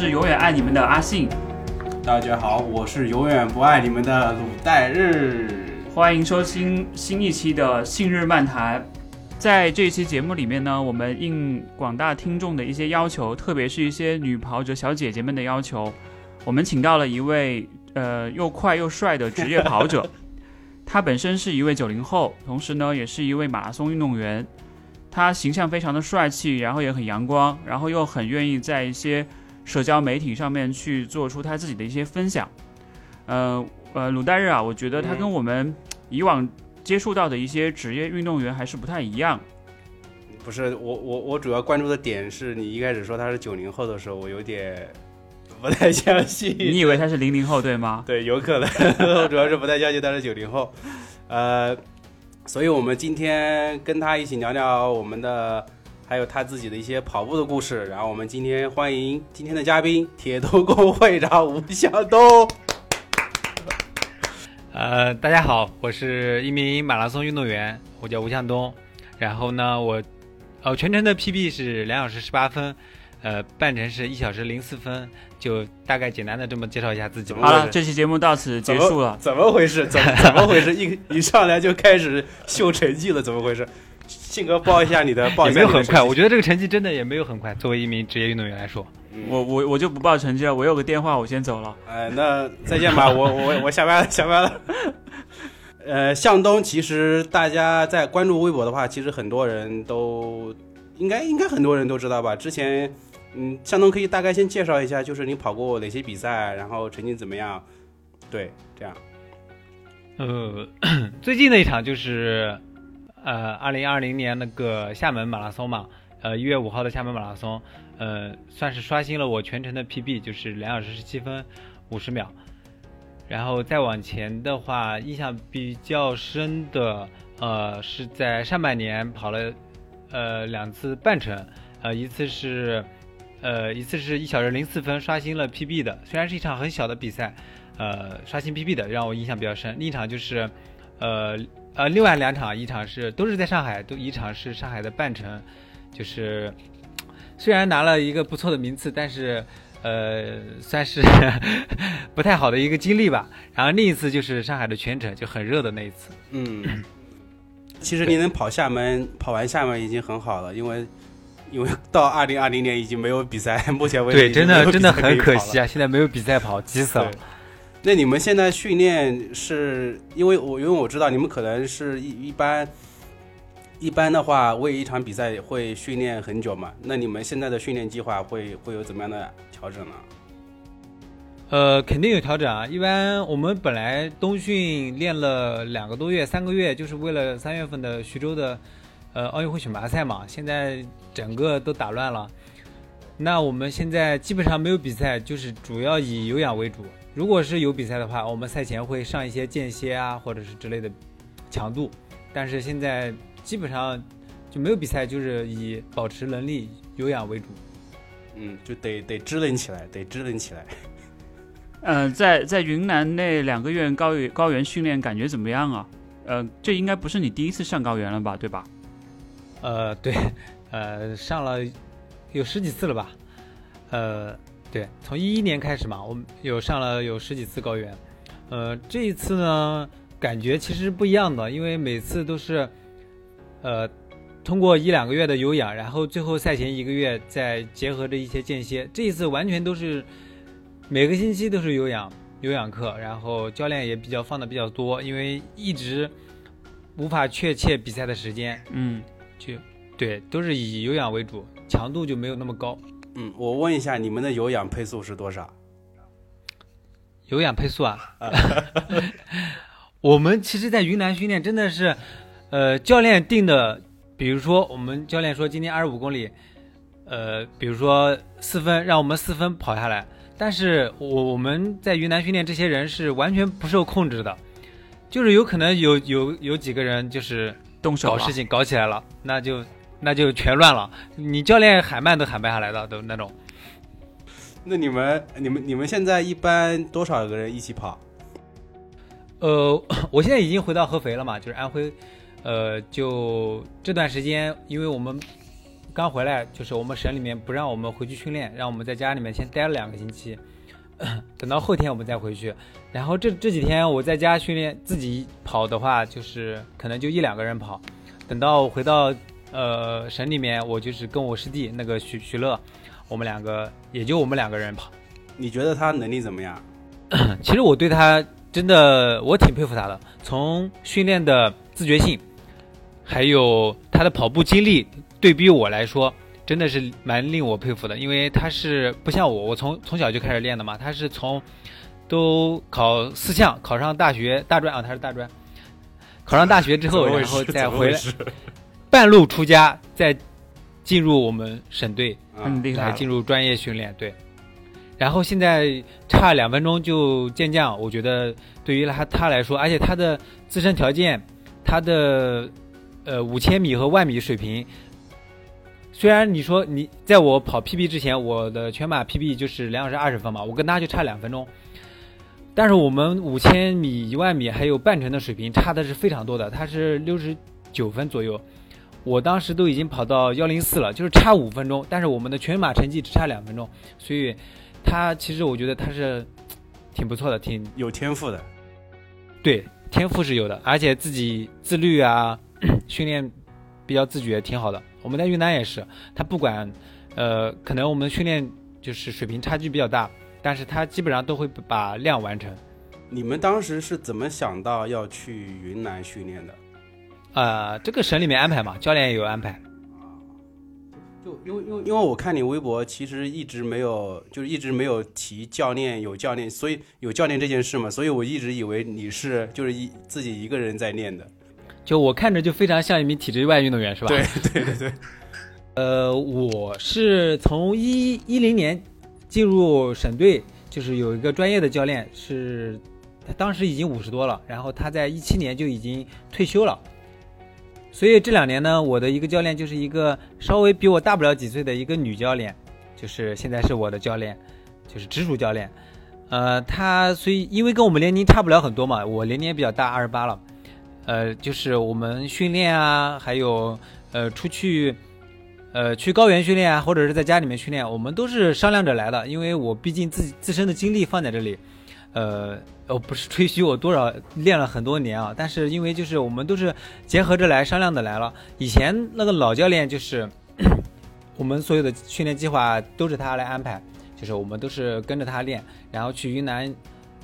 是永远爱你们的阿信。大家好，我是永远不爱你们的鲁代日。欢迎收听新一期的《信日漫谈》。在这一期节目里面呢，我们应广大听众的一些要求，特别是一些女跑者小姐姐们的要求，我们请到了一位呃又快又帅的职业跑者。他本身是一位九零后，同时呢也是一位马拉松运动员。他形象非常的帅气，然后也很阳光，然后又很愿意在一些社交媒体上面去做出他自己的一些分享。呃呃，鲁代日啊，我觉得他跟我们以往接触到的一些职业运动员还是不太一样。不是我我我主要关注的点是你一开始说他是九零后的时候，我有点不太相信。你以为他是零零后对吗？对，有可能，主要是不太相信他是九零后。呃。所以，我们今天跟他一起聊聊我们的，还有他自己的一些跑步的故事。然后，我们今天欢迎今天的嘉宾——铁头功会长吴向东。呃，大家好，我是一名马拉松运动员，我叫吴向东。然后呢，我，呃，全程的 PB 是两小时十八分。呃，半程是一小时零四分，就大概简单的这么介绍一下自己。好了，这期节目到此结束了。怎么回事？怎么怎么回事？一一上来就开始秀成绩了？怎么回事？信哥报一下你的报。也没有很快，我觉得这个成绩真的也没有很快。作为一名职业运动员来说，我我我就不报成绩了。我有个电话，我先走了。哎，那再见吧。我我我下班了，下班了。呃，向东，其实大家在关注微博的话，其实很多人都应该应该很多人都知道吧？之前。嗯，向东可以大概先介绍一下，就是你跑过哪些比赛，然后成绩怎么样？对，这样。呃，最近的一场就是呃，二零二零年那个厦门马拉松嘛，呃，一月五号的厦门马拉松，呃，算是刷新了我全程的 PB，就是两小时十七分五十秒。然后再往前的话，印象比较深的，呃，是在上半年跑了呃两次半程，呃，一次是。呃，一次是一小时零四分刷新了 PB 的，虽然是一场很小的比赛，呃，刷新 PB 的让我印象比较深。另一场就是，呃呃，另外两场，一场是都是在上海，都一场是上海的半程，就是虽然拿了一个不错的名次，但是呃，算是 不太好的一个经历吧。然后另一次就是上海的全程，就很热的那一次。嗯，其实你能跑厦门，跑完厦门已经很好了，因为。因为到二零二零年已经没有比赛，目前为止对，真的真的很可惜啊！现在没有比赛跑，急死了。那你们现在训练是因为我因为我知道你们可能是一一般一般的话为一场比赛会训练很久嘛？那你们现在的训练计划会会有怎么样的调整呢？呃，肯定有调整啊！一般我们本来冬训练了两个多月、三个月，就是为了三月份的徐州的。呃，奥运会选拔赛嘛，现在整个都打乱了。那我们现在基本上没有比赛，就是主要以有氧为主。如果是有比赛的话，我们赛前会上一些间歇啊，或者是之类的强度。但是现在基本上就没有比赛，就是以保持能力、有氧为主。嗯，就得得支棱起来，得支棱起来。嗯，在在云南那两个月高原高原训练感觉怎么样啊？呃，这应该不是你第一次上高原了吧，对吧？呃，对，呃，上了有十几次了吧？呃，对，从一一年开始嘛，我们有上了有十几次高原。呃，这一次呢，感觉其实不一样的，因为每次都是，呃，通过一两个月的有氧，然后最后赛前一个月再结合着一些间歇。这一次完全都是每个星期都是有氧有氧课，然后教练也比较放的比较多，因为一直无法确切比赛的时间。嗯。就对，都是以有氧为主，强度就没有那么高。嗯，我问一下，你们的有氧配速是多少？有氧配速啊？我们其实，在云南训练真的是，呃，教练定的，比如说我们教练说今天二十五公里，呃，比如说四分，让我们四分跑下来。但是我我们在云南训练，这些人是完全不受控制的，就是有可能有有有几个人就是。动手搞事情搞起来了，那就那就全乱了。你教练喊慢都喊不下来的，都那种。那你们你们你们现在一般多少个人一起跑？呃，我现在已经回到合肥了嘛，就是安徽。呃，就这段时间，因为我们刚回来，就是我们省里面不让我们回去训练，让我们在家里面先待了两个星期，等到后天我们再回去。然后这这几天我在家训练，自己跑的话，就是可能就一两个人跑。等到回到呃省里面，我就是跟我师弟那个徐徐乐，我们两个也就我们两个人跑。你觉得他能力怎么样？其实我对他真的我挺佩服他的，从训练的自觉性，还有他的跑步经历，对比我来说，真的是蛮令我佩服的。因为他是不像我，我从从小就开始练的嘛，他是从都考四项，考上大学大专啊，他是大专，考上大学之后，然后再回来，半路出家，再进入我们省队，很厉害，进入专业训练，对。然后现在差两分钟就健将，我觉得对于他他来说，而且他的自身条件，他的呃五千米和万米水平，虽然你说你在我跑 PB 之前，我的全马 PB 就是两小时二十分嘛，我跟他就差两分钟，但是我们五千米、一万米还有半程的水平差的是非常多的，他是六十九分左右，我当时都已经跑到幺零四了，就是差五分钟，但是我们的全马成绩只差两分钟，所以。他其实我觉得他是挺不错的，挺有天赋的。对，天赋是有的，而且自己自律啊，训练比较自觉，挺好的。我们在云南也是，他不管呃，可能我们训练就是水平差距比较大，但是他基本上都会把量完成。你们当时是怎么想到要去云南训练的？呃，这个省里面安排嘛，教练也有安排。就因为因为因为我看你微博，其实一直没有，就是一直没有提教练有教练，所以有教练这件事嘛，所以我一直以为你是就是一自己一个人在练的。就我看着就非常像一名体制外运动员，是吧？对对对对。呃，我是从一一零年进入省队，就是有一个专业的教练，是他当时已经五十多了，然后他在一七年就已经退休了。所以这两年呢，我的一个教练就是一个稍微比我大不了几岁的一个女教练，就是现在是我的教练，就是直属教练。呃，她所以因为跟我们年龄差不了很多嘛，我年龄也比较大，二十八了。呃，就是我们训练啊，还有呃出去，呃去高原训练啊，或者是在家里面训练，我们都是商量着来的，因为我毕竟自己自身的精力放在这里，呃。我，不是吹嘘我多少练了很多年啊，但是因为就是我们都是结合着来商量的来了。以前那个老教练就是 我们所有的训练计划都是他来安排，就是我们都是跟着他练，然后去云南。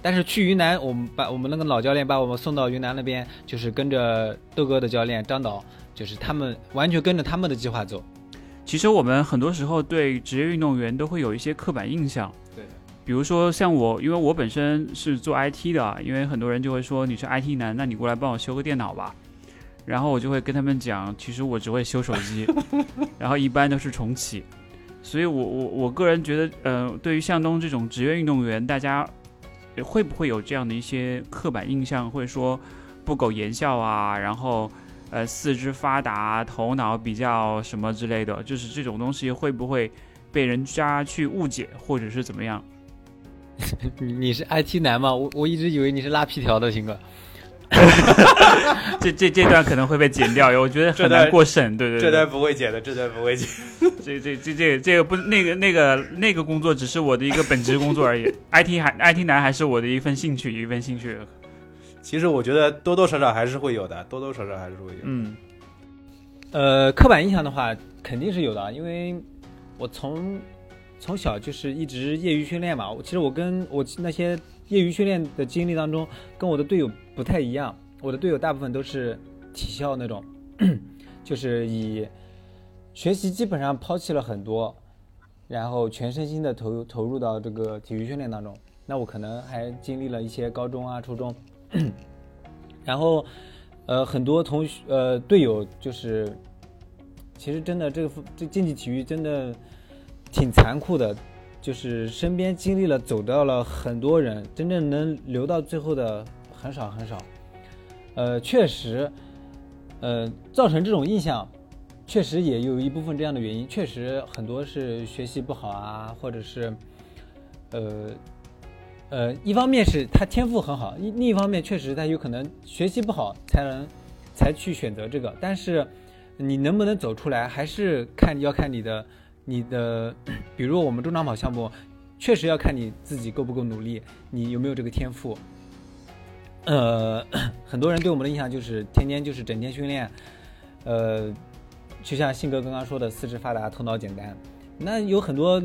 但是去云南，我们把我们那个老教练把我们送到云南那边，就是跟着豆哥的教练张导，就是他们完全跟着他们的计划走。其实我们很多时候对职业运动员都会有一些刻板印象。比如说像我，因为我本身是做 IT 的，因为很多人就会说你是 IT 男，那你过来帮我修个电脑吧。然后我就会跟他们讲，其实我只会修手机，然后一般都是重启。所以我我我个人觉得，呃，对于向东这种职业运动员，大家会不会有这样的一些刻板印象，会说不苟言笑啊，然后呃四肢发达，头脑比较什么之类的，就是这种东西会不会被人家去误解，或者是怎么样？你是 IT 男吗？我我一直以为你是拉皮条的，鑫哥。这这这段可能会被剪掉，我觉得很难过审。对对，这段不会剪的，这段不会剪。这这这这这个不那个那个那个工作只是我的一个本职工作而已。IT 还 IT 男还是我的一份兴趣，一份兴趣。其实我觉得多多少少还是会有的，多多少少还是会有。嗯。呃，刻板印象的话肯定是有的，因为我从。从小就是一直业余训练嘛，其实我跟我那些业余训练的经历当中，跟我的队友不太一样。我的队友大部分都是体校那种，就是以学习基本上抛弃了很多，然后全身心的投投入到这个体育训练当中。那我可能还经历了一些高中啊、初中，然后呃很多同学呃队友就是，其实真的这个这竞技体育真的。挺残酷的，就是身边经历了走掉了很多人，真正能留到最后的很少很少。呃，确实，呃，造成这种印象，确实也有一部分这样的原因。确实很多是学习不好啊，或者是，呃，呃，一方面是他天赋很好，另另一方面确实他有可能学习不好才能才去选择这个。但是，你能不能走出来，还是看要看你的你的，比如我们中长跑项目，确实要看你自己够不够努力，你有没有这个天赋。呃，很多人对我们的印象就是天天就是整天训练，呃，就像信哥刚刚说的，四肢发达，头脑简单。那有很多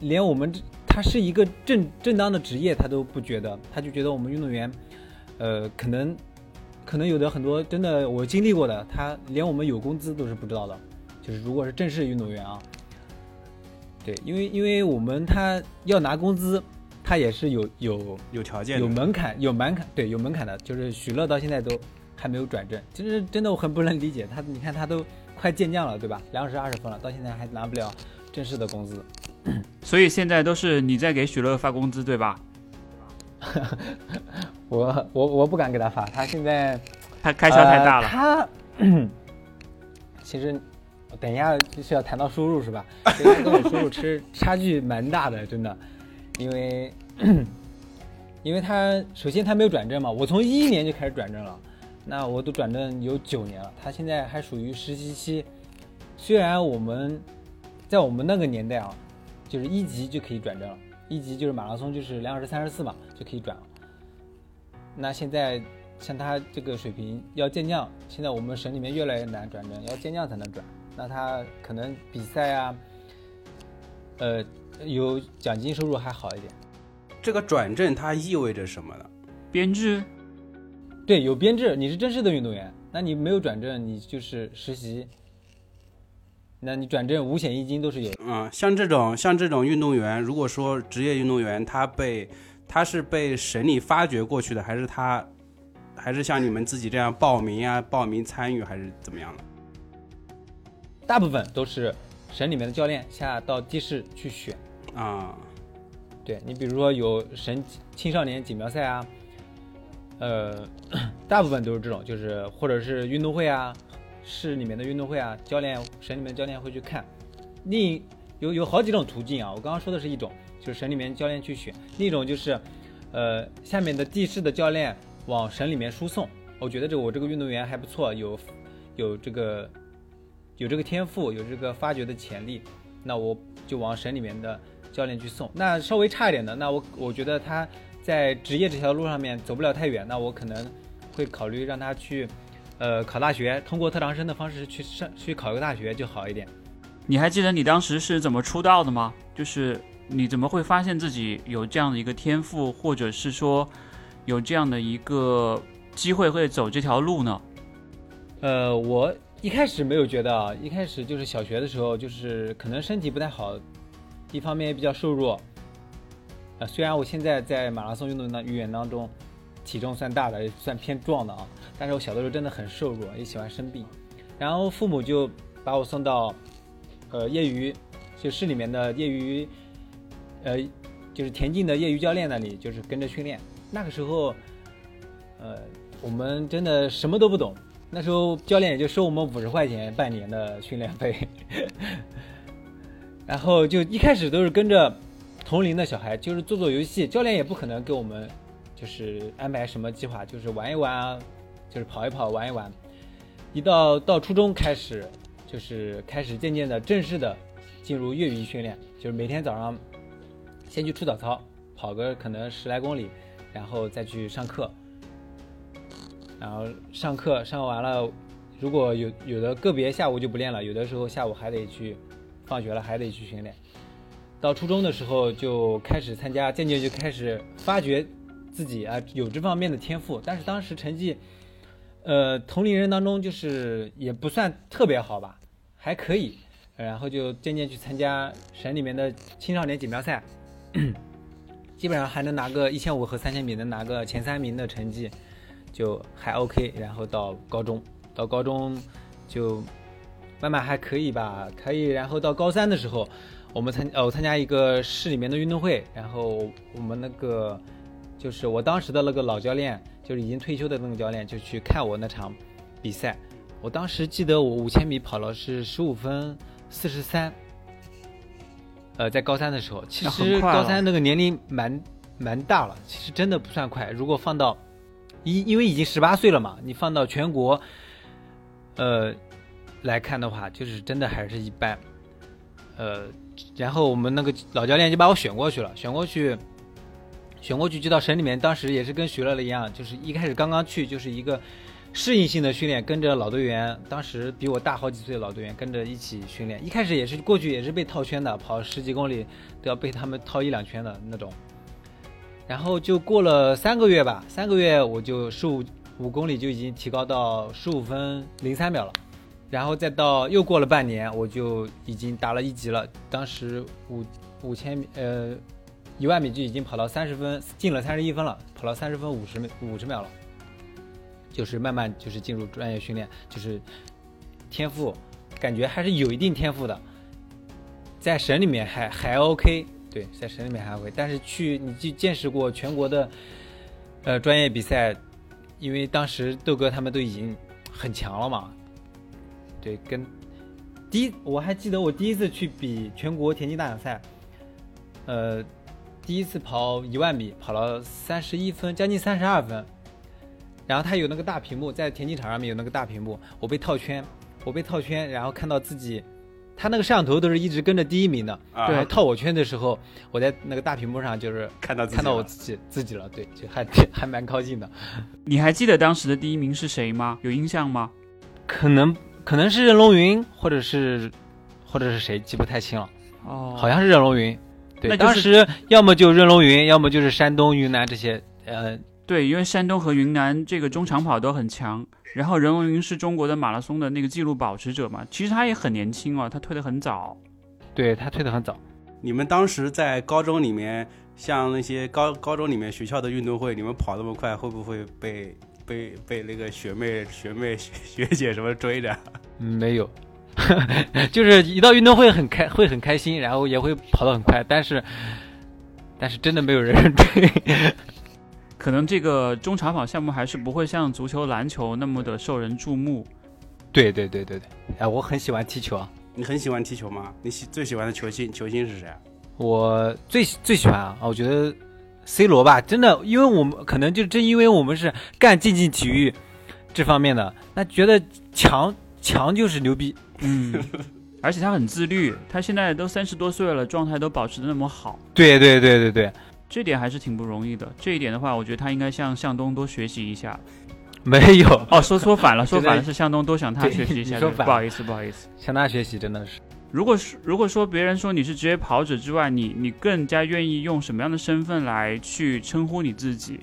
连我们他是一个正正当的职业，他都不觉得，他就觉得我们运动员，呃，可能可能有的很多真的我经历过的，他连我们有工资都是不知道的。就是如果是正式运动员啊，对，因为因为我们他要拿工资。他也是有有有条件、有门槛、有门槛，对，有门槛的。就是许乐到现在都还没有转正，其实真的我很不能理解他。你看他都快健将了，对吧？两小时二十分了，到现在还拿不了正式的工资。所以现在都是你在给许乐发工资，对吧？我我我不敢给他发，他现在他开销太大了。他 其实等一下就是要谈到收入是吧？跟我收入其实差距蛮大的，真的。因为，因为他首先他没有转正嘛，我从一一年就开始转正了，那我都转正有九年了，他现在还属于实习期。虽然我们在我们那个年代啊，就是一级就可以转正了，一级就是马拉松就是两小时三十四嘛就可以转了。那现在像他这个水平要健将，现在我们省里面越来越难转正，要健将才能转。那他可能比赛啊，呃。有奖金收入还好一点，这个转正它意味着什么呢？编制，对，有编制。你是正式的运动员，那你没有转正，你就是实习。那你转正五险一金都是有。嗯，像这种像这种运动员，如果说职业运动员，他被他是被省里发掘过去的，还是他还是像你们自己这样报名啊，报名参与，还是怎么样的？大部分都是省里面的教练下到地市去选。啊，对你比如说有省青少年锦标赛啊，呃，大部分都是这种，就是或者是运动会啊，市里面的运动会啊，教练省里面教练会去看。另有有好几种途径啊，我刚刚说的是一种，就是省里面教练去选；另一种就是，呃，下面的地市的教练往省里面输送。我觉得这我这个运动员还不错，有有这个有这个天赋，有这个发掘的潜力，那我就往省里面的。教练去送，那稍微差一点的，那我我觉得他在职业这条路上面走不了太远，那我可能会考虑让他去，呃，考大学，通过特长生的方式去上去考一个大学就好一点。你还记得你当时是怎么出道的吗？就是你怎么会发现自己有这样的一个天赋，或者是说有这样的一个机会会走这条路呢？呃，我一开始没有觉得啊，一开始就是小学的时候，就是可能身体不太好。一方面也比较瘦弱，呃，虽然我现在在马拉松运动当运动员当中，体重算大的，也算偏壮的啊，但是我小的时候真的很瘦弱，也喜欢生病，然后父母就把我送到，呃，业余，就市里面的业余，呃，就是田径的业余教练那里，就是跟着训练。那个时候，呃，我们真的什么都不懂，那时候教练也就收我们五十块钱半年的训练费。然后就一开始都是跟着同龄的小孩，就是做做游戏，教练也不可能给我们就是安排什么计划，就是玩一玩啊，就是跑一跑，玩一玩。一到到初中开始，就是开始渐渐的正式的进入业余训练，就是每天早上先去出早操，跑个可能十来公里，然后再去上课。然后上课上完了，如果有有的个别下午就不练了，有的时候下午还得去。放学了还得去训练，到初中的时候就开始参加，渐渐就开始发掘自己啊有这方面的天赋。但是当时成绩，呃，同龄人当中就是也不算特别好吧，还可以。然后就渐渐去参加省里面的青少年锦标赛，基本上还能拿个一千五和三千米，能拿个前三名的成绩，就还 OK。然后到高中，到高中就。慢慢还可以吧，可以。然后到高三的时候，我们参呃我参加一个市里面的运动会，然后我们那个就是我当时的那个老教练，就是已经退休的那个教练，就去看我那场比赛。我当时记得我五千米跑了是十五分四十三，呃，在高三的时候，其实高三那个年龄蛮蛮大了，其实真的不算快。如果放到因，因为已经十八岁了嘛，你放到全国，呃。来看的话，就是真的还是一般。呃，然后我们那个老教练就把我选过去了，选过去，选过去就到省里面。当时也是跟徐乐乐一样，就是一开始刚刚去就是一个适应性的训练，跟着老队员，当时比我大好几岁的老队员跟着一起训练。一开始也是过去也是被套圈的，跑十几公里都要被他们套一两圈的那种。然后就过了三个月吧，三个月我就十五五公里就已经提高到十五分零三秒了。然后再到又过了半年，我就已经达了一级了。当时五五千米呃一万米就已经跑到三十分，进了三十一分了，跑到三十分五十五十秒了。就是慢慢就是进入专业训练，就是天赋，感觉还是有一定天赋的。在省里面还还 OK，对，在省里面还会。但是去你去见识过全国的呃专业比赛，因为当时豆哥他们都已经很强了嘛。对，跟第一我还记得我第一次去比全国田径大奖赛，呃，第一次跑一万米，跑了三十一分，将近三十二分。然后他有那个大屏幕，在田径场上面有那个大屏幕，我被套圈，我被套圈，然后看到自己，他那个摄像头都是一直跟着第一名的。啊对，套我圈的时候，我在那个大屏幕上就是看到自己看到我自己自己了，对，就还 还蛮高兴的。你还记得当时的第一名是谁吗？有印象吗？可能可能是任龙云，或者是或者是谁，记不太清了。哦，好像是任龙云。对，那就是当时要么就任龙云，要么就是山东、云南这些。呃，对，因为山东和云南这个中长跑都很强，然后任龙云是中国的马拉松的那个纪录保持者嘛，其实他也很年轻哦，他退得很早。对他退得很早。你们当时在高中里面，像那些高高中里面学校的运动会，你们跑那么快，会不会被被被那个学妹学妹学 学姐什么追着？嗯没有，就是一到运动会很开，会很开心，然后也会跑得很快，但是但是真的没有人追。可能这个中长跑项目还是不会像足球、篮球那么的受人注目。对对对对对，哎，我很喜欢踢球啊。你很喜欢踢球吗？你喜最喜欢的球星球星是谁啊？我最最喜欢啊，我觉得 C 罗吧，真的，因为我们可能就正因为我们是干竞技体育这方面的，那觉得强强就是牛逼。嗯，而且他很自律，他现在都三十多岁了，状态都保持的那么好，对对对对对，这点还是挺不容易的。这一点的话，我觉得他应该向向东多学习一下。没有哦，说说反了，说反了，是向东多向他学习一下。说反不好意思，不好意思。向他学习，真的是。如果是如果说别人说你是职业跑者之外，你你更加愿意用什么样的身份来去称呼你自己？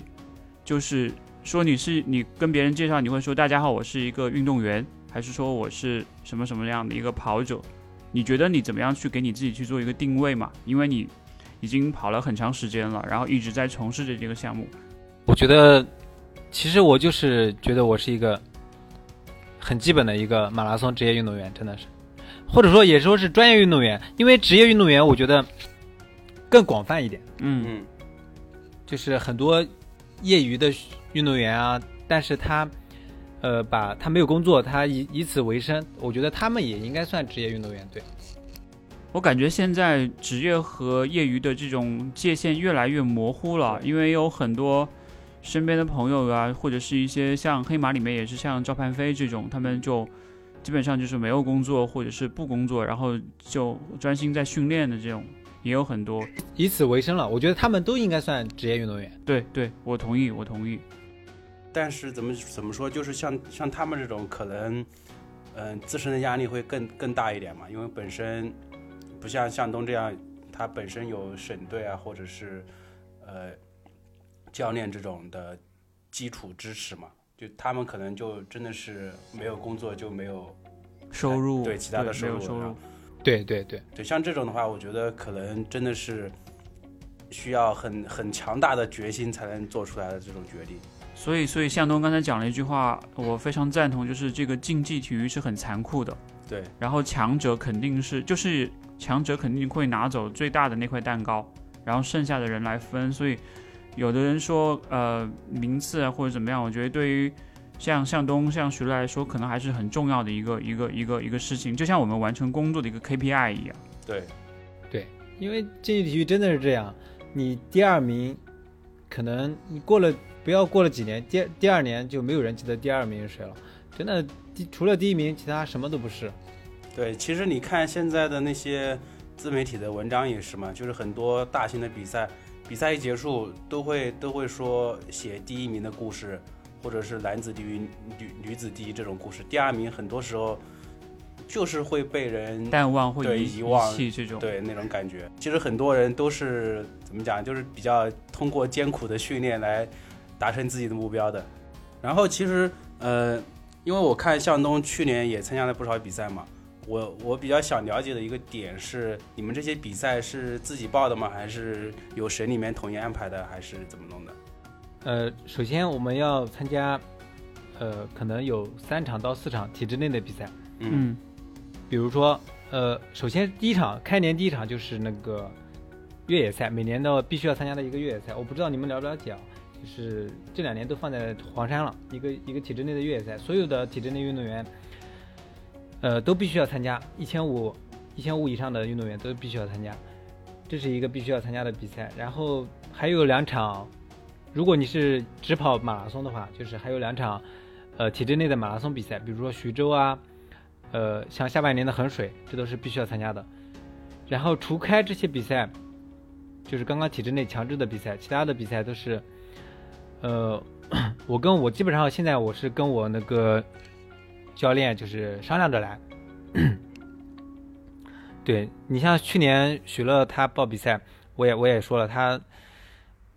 就是说你是你跟别人介绍，你会说大家好，我是一个运动员，还是说我是什么什么样的一个跑者？你觉得你怎么样去给你自己去做一个定位嘛？因为你已经跑了很长时间了，然后一直在从事着这个项目。我觉得，其实我就是觉得我是一个很基本的一个马拉松职业运动员，真的是，或者说也说是专业运动员，因为职业运动员我觉得更广泛一点，嗯，嗯，就是很多业余的运动员啊，但是他。呃，把他没有工作，他以以此为生，我觉得他们也应该算职业运动员，对。我感觉现在职业和业余的这种界限越来越模糊了，因为有很多身边的朋友啊，或者是一些像黑马里面也是像赵盼飞这种，他们就基本上就是没有工作或者是不工作，然后就专心在训练的这种也有很多。以此为生了，我觉得他们都应该算职业运动员。对对，我同意，我同意。但是怎么怎么说，就是像像他们这种可能，嗯、自身的压力会更更大一点嘛，因为本身不像向东这样，他本身有省队啊，或者是呃教练这种的基础支持嘛，就他们可能就真的是没有工作就没有收入对其他的收入收入，对对对，对，像这种的话，我觉得可能真的是需要很很强大的决心才能做出来的这种决定。所以所以向东刚才讲了一句话，我非常赞同，就是这个竞技体育是很残酷的。对，然后强者肯定是就是强者肯定会拿走最大的那块蛋糕，然后剩下的人来分。所以有的人说呃名次啊或者怎么样，我觉得对于像向东像徐乐来说，可能还是很重要的一个一个一个一个事情，就像我们完成工作的一个 KPI 一样。对，对因为竞技体育真的是这样，你第二名，可能你过了不要过了几年，第第二年就没有人记得第二名是谁了。真的第除了第一名，其他什么都不是。对，其实你看现在的那些自媒体的文章也是嘛，就是很多大型的比赛，比赛一结束都会都会说写第一名的故事，或者是男子第一、女女子第一这种故事，第二名很多时候就是会被人淡忘或对遗遗忘这种。对那种感觉。其实很多人都是怎么讲，就是比较通过艰苦的训练来达成自己的目标的。然后其实呃，因为我看向东去年也参加了不少比赛嘛，我我比较想了解的一个点是，你们这些比赛是自己报的吗？还是由省里面统一安排的，还是怎么弄的？呃，首先我们要参加，呃，可能有三场到四场体制内的比赛，嗯嗯比如说，呃，首先第一场开年第一场就是那个越野赛，每年的必须要参加的一个越野赛。我不知道你们了不了解啊？就是这两年都放在黄山了，一个一个体制内的越野赛，所有的体制内运动员，呃，都必须要参加，一千五一千五以上的运动员都必须要参加，这是一个必须要参加的比赛。然后还有两场，如果你是只跑马拉松的话，就是还有两场，呃，体制内的马拉松比赛，比如说徐州啊，呃，像下半年的衡水，这都是必须要参加的。然后除开这些比赛，就是刚刚体制内强制的比赛，其他的比赛都是，呃，我跟我基本上现在我是跟我那个教练就是商量着来。对你像去年许乐他报比赛，我也我也说了，他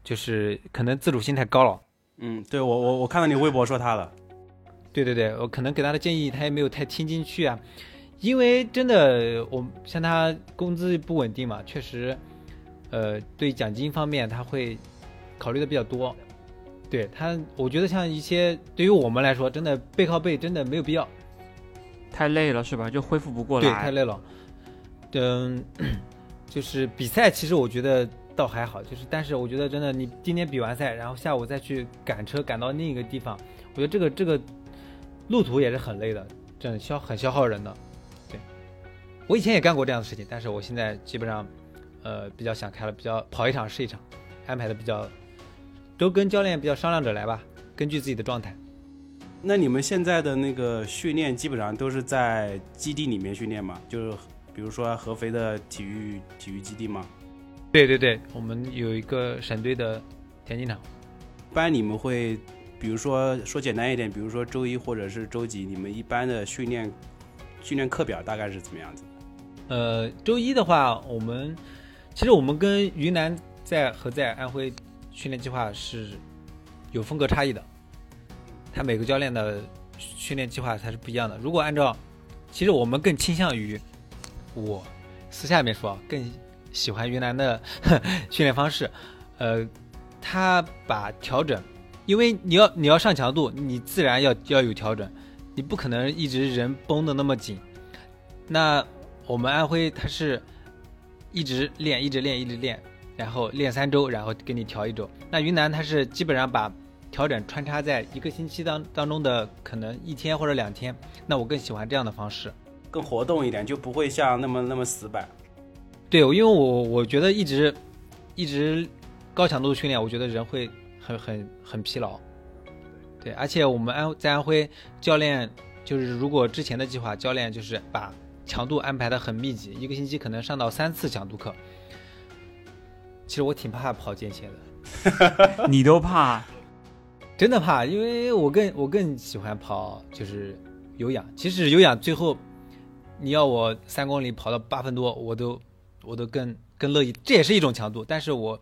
就是可能自主性太高了。嗯，对我我我看到你微博说他了，对对对，我可能给他的建议，他也没有太听进去啊，因为真的，我像他工资不稳定嘛，确实，呃，对奖金方面他会考虑的比较多。对他，我觉得像一些对于我们来说，真的背靠背真的没有必要，太累了是吧？就恢复不过来对，来。太累了。嗯，就是比赛，其实我觉得倒还好，就是但是我觉得真的，你今天比完赛，然后下午再去赶车赶到另一个地方，我觉得这个这个路途也是很累的，真的消很消耗人的。对，我以前也干过这样的事情，但是我现在基本上，呃，比较想开了，比较跑一场是一场，安排的比较，都跟教练比较商量着来吧，根据自己的状态。那你们现在的那个训练基本上都是在基地里面训练吗？就是比如说合肥的体育体育基地吗？对对对，我们有一个省队的田径场。一般你们会，比如说说简单一点，比如说周一或者是周几，你们一般的训练训练课表大概是怎么样子？呃，周一的话，我们其实我们跟云南在和在安徽训练计划是有风格差异的，他每个教练的训练计划它是不一样的。如果按照，其实我们更倾向于我私下面说，更喜欢云南的 训练方式。呃，他把调整，因为你要你要上强度，你自然要要有调整，你不可能一直人绷得那么紧。那我们安徽它是一直练，一直练，一直练，然后练三周，然后给你调一周。那云南它是基本上把调整穿插在一个星期当当中的可能一天或者两天。那我更喜欢这样的方式。更活动一点，就不会像那么那么死板。对，因为我我觉得一直一直高强度的训练，我觉得人会很很很疲劳。对，而且我们安在安徽教练就是如果之前的计划，教练就是把强度安排的很密集，一个星期可能上到三次强度课。其实我挺怕跑间歇的，你都怕？真的怕，因为我更我更喜欢跑就是有氧。其实有氧最后你要我三公里跑到八分多，我都我都更更乐意，这也是一种强度，但是我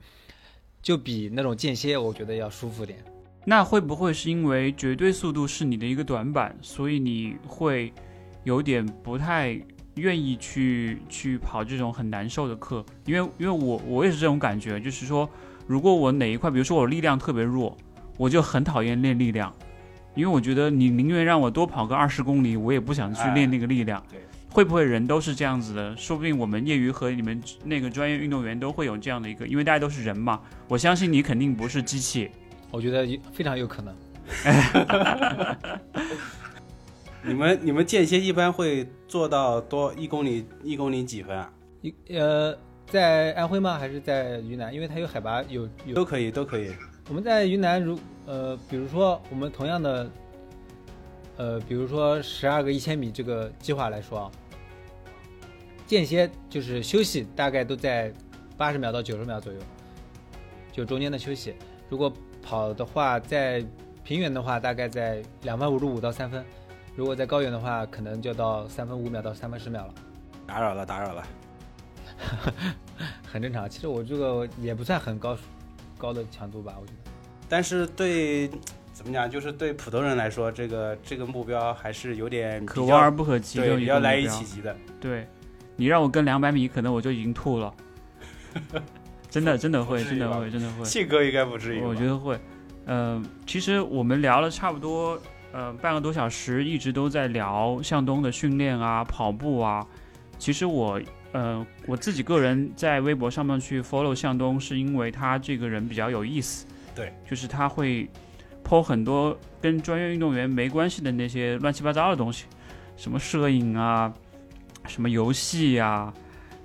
就比那种间歇我觉得要舒服点。那会不会是因为绝对速度是你的一个短板，所以你会有点不太愿意去去跑这种很难受的课？因为因为我我也是这种感觉，就是说，如果我哪一块，比如说我力量特别弱，我就很讨厌练力量，因为我觉得你宁愿让我多跑个二十公里，我也不想去练那个力量。对，会不会人都是这样子的？说不定我们业余和你们那个专业运动员都会有这样的一个，因为大家都是人嘛。我相信你肯定不是机器。我觉得有非常有可能。你们你们间歇一般会做到多一公里一公里几分啊？一呃，在安徽吗？还是在云南？因为它有海拔，有有都可以都可以。我们在云南如呃，比如说我们同样的呃，比如说十二个一千米这个计划来说啊，间歇就是休息大概都在八十秒到九十秒左右，就中间的休息。如果跑的话，在平原的话大概在两分五十五到三分，如果在高原的话，可能就到三分五秒到三分十秒了。打扰了，打扰了。很正常，其实我这个也不算很高高的强度吧，我觉得。但是对怎么讲，就是对普通人来说，这个这个目标还是有点可望而不可及的对，一个目比较难以企及的。对，你让我跟两百米，可能我就已经吐了。真的，真的会，真的会，真的会。信哥应该不至于，我觉得会。嗯、其实我们聊了差不多呃半个多小时，一直都在聊向东的训练啊、跑步啊。其实我呃我自己个人在微博上面去 follow 向东，是因为他这个人比较有意思。对，就是他会 po 很多跟专业运动员没关系的那些乱七八糟的东西，什么摄影啊，什么游戏呀、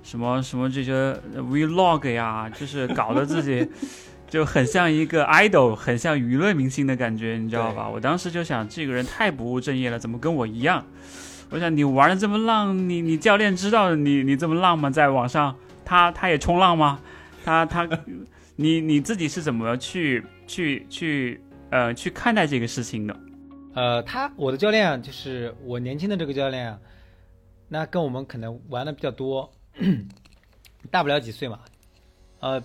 什么什么这些呃 vlog 呀，就是搞得自己就很像一个 idol，很像娱乐明星的感觉，你知道吧？我当时就想，这个人太不务正业了，怎么跟我一样？我想你玩的这么浪，你你教练知道你你这么浪吗？在网上，他他也冲浪吗？他他，你你自己是怎么去去去呃去看待这个事情的？呃，他我的教练啊就是我年轻的这个教练啊，那跟我们可能玩的比较多，大不了几岁嘛，呃，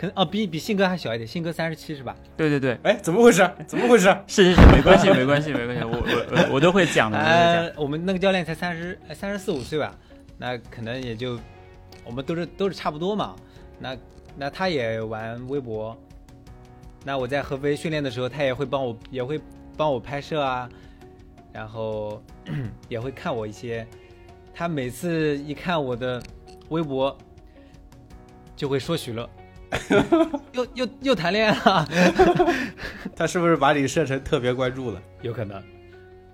可能哦比比信哥还小一点，信哥三十七是吧？对对对，哎，怎么回事？怎么回事？是是是，没关系 没关系没关系，我我我我都会讲的。呃，我们那个教练才三十三十四五岁吧，那可能也就我们都是都是差不多嘛。那那他也玩微博，那我在合肥训练的时候，他也会帮我也会帮我拍摄啊，然后 也会看我一些。他每次一看我的微博，就会说许乐，又又又谈恋爱了。他是不是把你设成特别关注了？有可能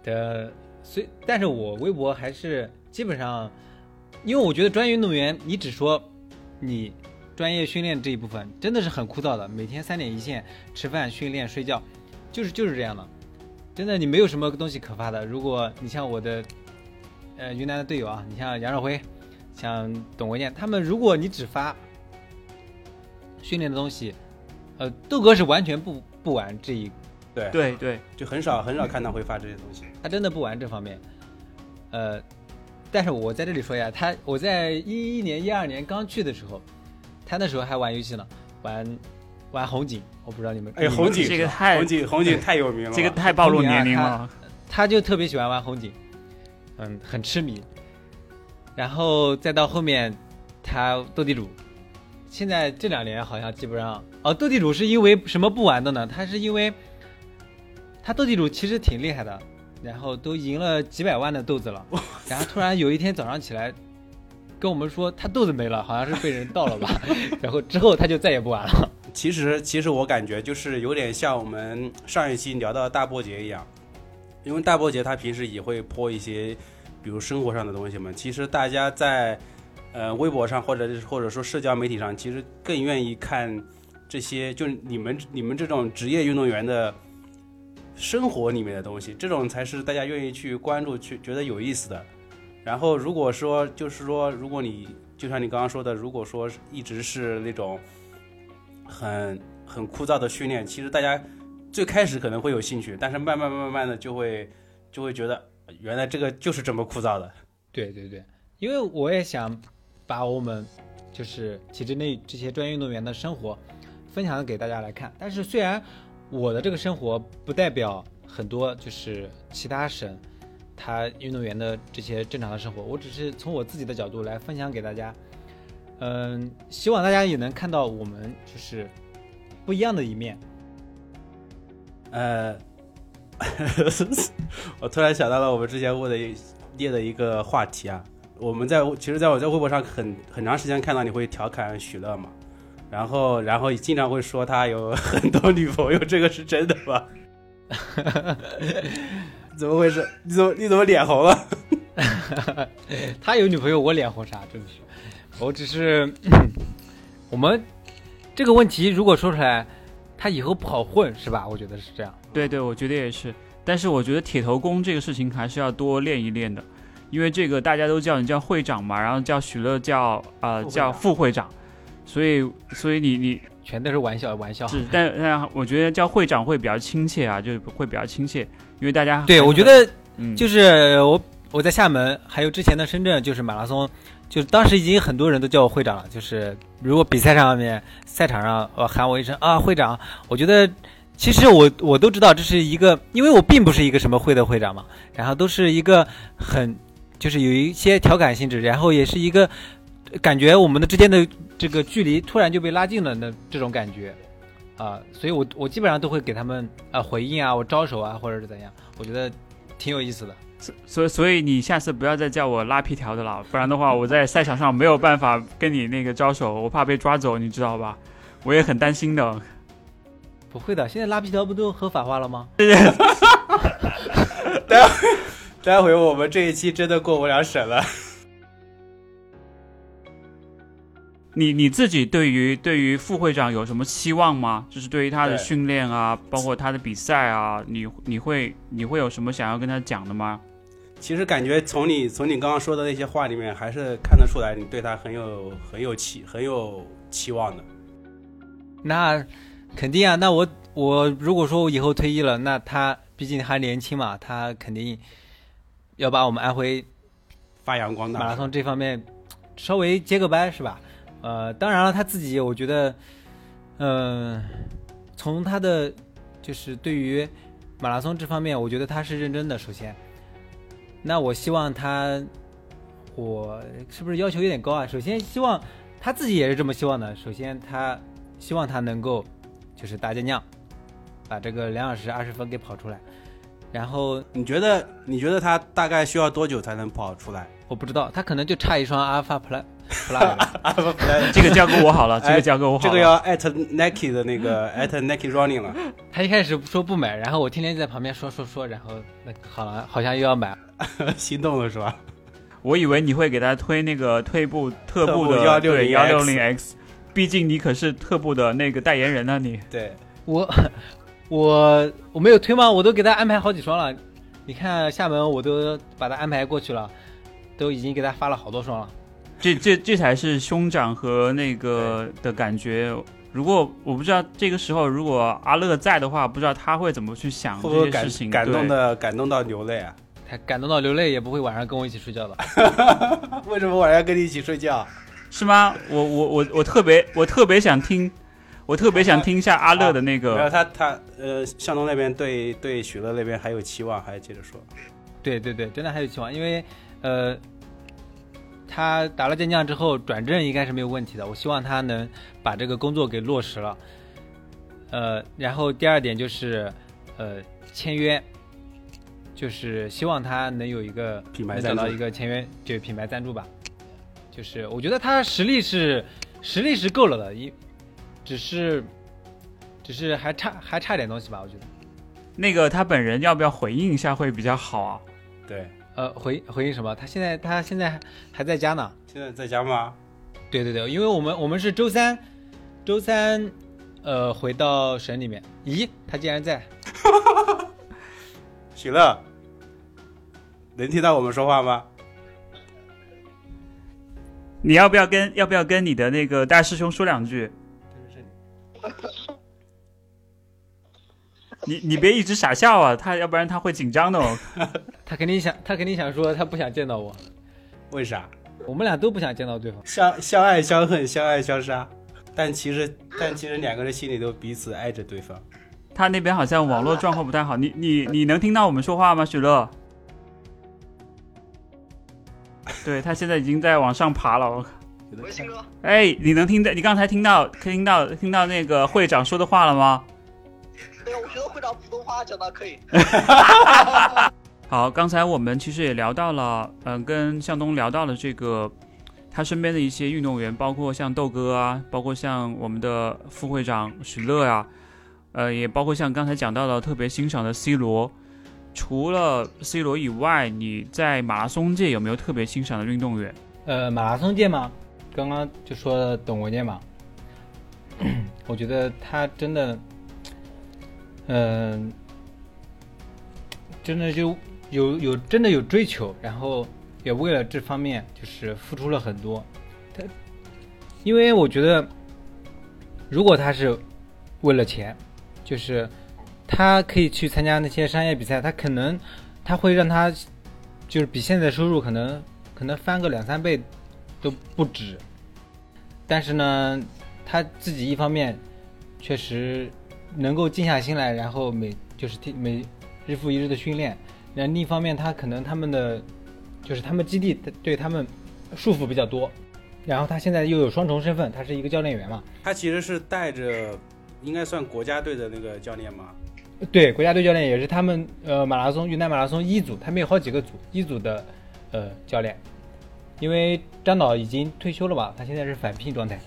的，所以但是我微博还是基本上，因为我觉得专业运动员，你只说你专业训练这一部分真的是很枯燥的，每天三点一线，吃饭、训练、睡觉，就是就是这样的，真的你没有什么东西可发的。如果你像我的呃云南的队友啊，你像杨少辉，像董文燕，他们如果你只发训练的东西，呃，豆哥是完全不不玩这一对，对对，就很少很少看到会发这些东西。他真的不玩这方面，呃，但是我在这里说一下，他我在一一年、一二年刚去的时候，他那时候还玩游戏呢，玩玩红警，我不知道你们哎，红警这个太红警红警太有名了，这个太暴露年龄了。他就特别喜欢玩红警，嗯，很痴迷，然后再到后面他斗地主，现在这两年好像基本上哦，斗地主是因为什么不玩的呢？他是因为他斗地主其实挺厉害的，然后都赢了几百万的豆子了，然后突然有一天早上起来跟我们说他豆子没了，好像是被人盗了吧，然后之后他就再也不玩了。其实其实我感觉就是有点像我们上一期聊到的大波节一样，因为大波节他平时也会泼一些，比如生活上的东西嘛。其实大家在呃微博上或者或者说社交媒体上，其实更愿意看这些，就你们你们这种职业运动员的生活里面的东西，这种才是大家愿意去关注、去觉得有意思的。然后如果说就是说，如果你就像你刚刚说的，如果说一直是那种很很枯燥的训练，其实大家最开始可能会有兴趣，但是慢慢慢慢的就会就会觉得原来这个就是这么枯燥的。对对对，因为我也想把我们就是体制内这些专业运动员的生活分享给大家来看。但是虽然我的这个生活不代表很多就是其他省他运动员的这些正常的生活，我只是从我自己的角度来分享给大家。嗯，希望大家也能看到我们就是不一样的一面。呃，我突然想到了我们之前问的一列的一个话题啊，我们在其实在我在微博上很很长时间看到你会调侃许乐嘛，然后然后经常会说他有很多女朋友，这个是真的吗？怎么回事？你怎么你怎么脸红了？他有女朋友，我脸红啥？真的是，我只是 我们这个问题如果说出来，他以后不好混是吧？我觉得是这样。对对，我觉得也是。但是我觉得铁头功这个事情还是要多练一练的，因为这个大家都叫你叫会长嘛，然后叫许乐叫呃副会长叫副会长，所以所以你你全都是玩笑玩笑。是，但但我觉得叫会长会比较亲切啊，就是会比较亲切，因为大家对，我觉得嗯就是我我在厦门，还有之前的深圳，就是马拉松，就是当时已经很多人都叫我会长了。就是如果比赛上面赛场上呃喊我一声啊会长，我觉得其实我我都知道这是一个，因为我并不是一个什么会的会长嘛，然后都是一个很就是有一些调侃性质，然后也是一个感觉我们的之间的这个距离突然就被拉近了的这种感觉。啊、所以我我基本上都会给他们啊、回应啊，我招手啊，或者是怎样，我觉得挺有意思的。所以所以你下次不要再叫我拉皮条的了，不然的话我在赛场上没有办法跟你那个招手，我怕被抓走，你知道吧？我也很担心的。不会的，现在拉皮条不都合法化了吗？待会我们这一期真的过不了审了。你你自己对于对于副会长有什么期望吗？就是对于他的训练啊，包括他的比赛啊，你你会你会有什么想要跟他讲的吗？其实感觉从你从你刚刚说的那些话里面，还是看得出来你对他很有很有期很有期望的。那肯定啊，那我我如果说我以后退役了，那他毕竟还年轻嘛，他肯定要把我们安徽发扬光大。马拉松这方面稍微接个班是吧？呃，当然了，他自己我觉得，嗯、从他的就是对于马拉松这方面，我觉得他是认真的。首先，那我希望他，我是不是要求有点高啊？首先希望他自己也是这么希望的。首先，他希望他能够就是大健将，把这个两小时二十分给跑出来。然后你觉得你觉得他大概需要多久才能跑出来？我不知道，他可能就差一双阿尔法 Plus Plus 吧。啊不不，这个交给我好了，这个交给我好了。这个要艾特 Nike 的那个艾特 Nike Running 了，他一开始说不买，然后我天天在旁边说说说，然后那好了，好像又要买。心动了是吧？我以为你会给他推那个退步特步特步的对幺六 160X 零 X，毕竟你可是特步的那个代言人呢、你。对，我我我没有推吗？我都给他安排好几双了。你看厦门，我都把他安排过去了，都已经给他发了好多双了。这这这才是兄长和那个的感觉。如果我不知道这个时候如果阿乐在的话，不知道他会怎么去想这些事情。感动的感动到流泪啊？他感动到流泪，也不会晚上跟我一起睡觉的。为什么晚上跟你一起睡觉？是吗？我我我我特别我特别想听，我特别想听一下阿乐的那没有个。他他呃，向东那边对对许乐那边还有期望，还接着说。对对对，真的还有期望，因为呃，他打了健将之后转正应该是没有问题的。我希望他能把这个工作给落实了。呃，然后第二点就是呃签约，就是希望他能有一个品牌赞助能找到一个签约，就是品牌赞助吧。就是我觉得他实力是实力是够了的，一只是只是还差还差点东西吧，我觉得。那个他本人要不要回应一下会比较好啊？对，呃，回回应什么？他现在他现在还还在家呢。现在在家吗？对对对，因为我们我们是周三，周三，呃，回到省里面。咦，他竟然在？喜乐，能听到我们说话吗？你要不要跟要不要跟你的那个大师兄说两句？你你别一直傻笑啊，他要不然他会紧张的哦。他肯定想，他肯定想说他不想见到我，为啥？我们俩都不想见到对方。相相爱相恨，相爱相杀。但其实，但其实两个人心里都彼此爱着对方。他那边好像网络状况不太好，你你你能听到我们说话吗，许乐？对他现在已经在往上爬了。喂，鑫哥，哎，你能听到？你刚才听到听到听到那个会长说的话了吗？对呀，我觉得会长普通话讲的可以。好，刚才我们其实也聊到了，嗯、跟向东聊到了这个他身边的一些运动员，包括像豆哥啊，包括像我们的副会长许乐呀、呃，也包括像刚才讲到的特别欣赏的 C 罗。除了 C 罗以外，你在马拉松界有没有特别欣赏的运动员？呃，马拉松界嘛，刚刚就说了董文健嘛，我觉得他真的，嗯、真的就有有真的有追求，然后也为了这方面就是付出了很多。他因为我觉得，如果他是为了钱，就是他可以去参加那些商业比赛，他可能他会让他就是比现在收入可能可能翻个两三倍都不止。但是呢，他自己一方面确实能够静下心来，然后每就是每日复一日的训练，然后另一方面他可能他们的就是他们基地对他们束缚比较多，然后他现在又有双重身份，他是一个教练员嘛，他其实是带着，应该算国家队的那个教练吗？对，国家队教练也是他们呃马拉松云南马拉松一组，他们有好几个组一组的呃教练，因为张导已经退休了吧，他现在是返聘状态。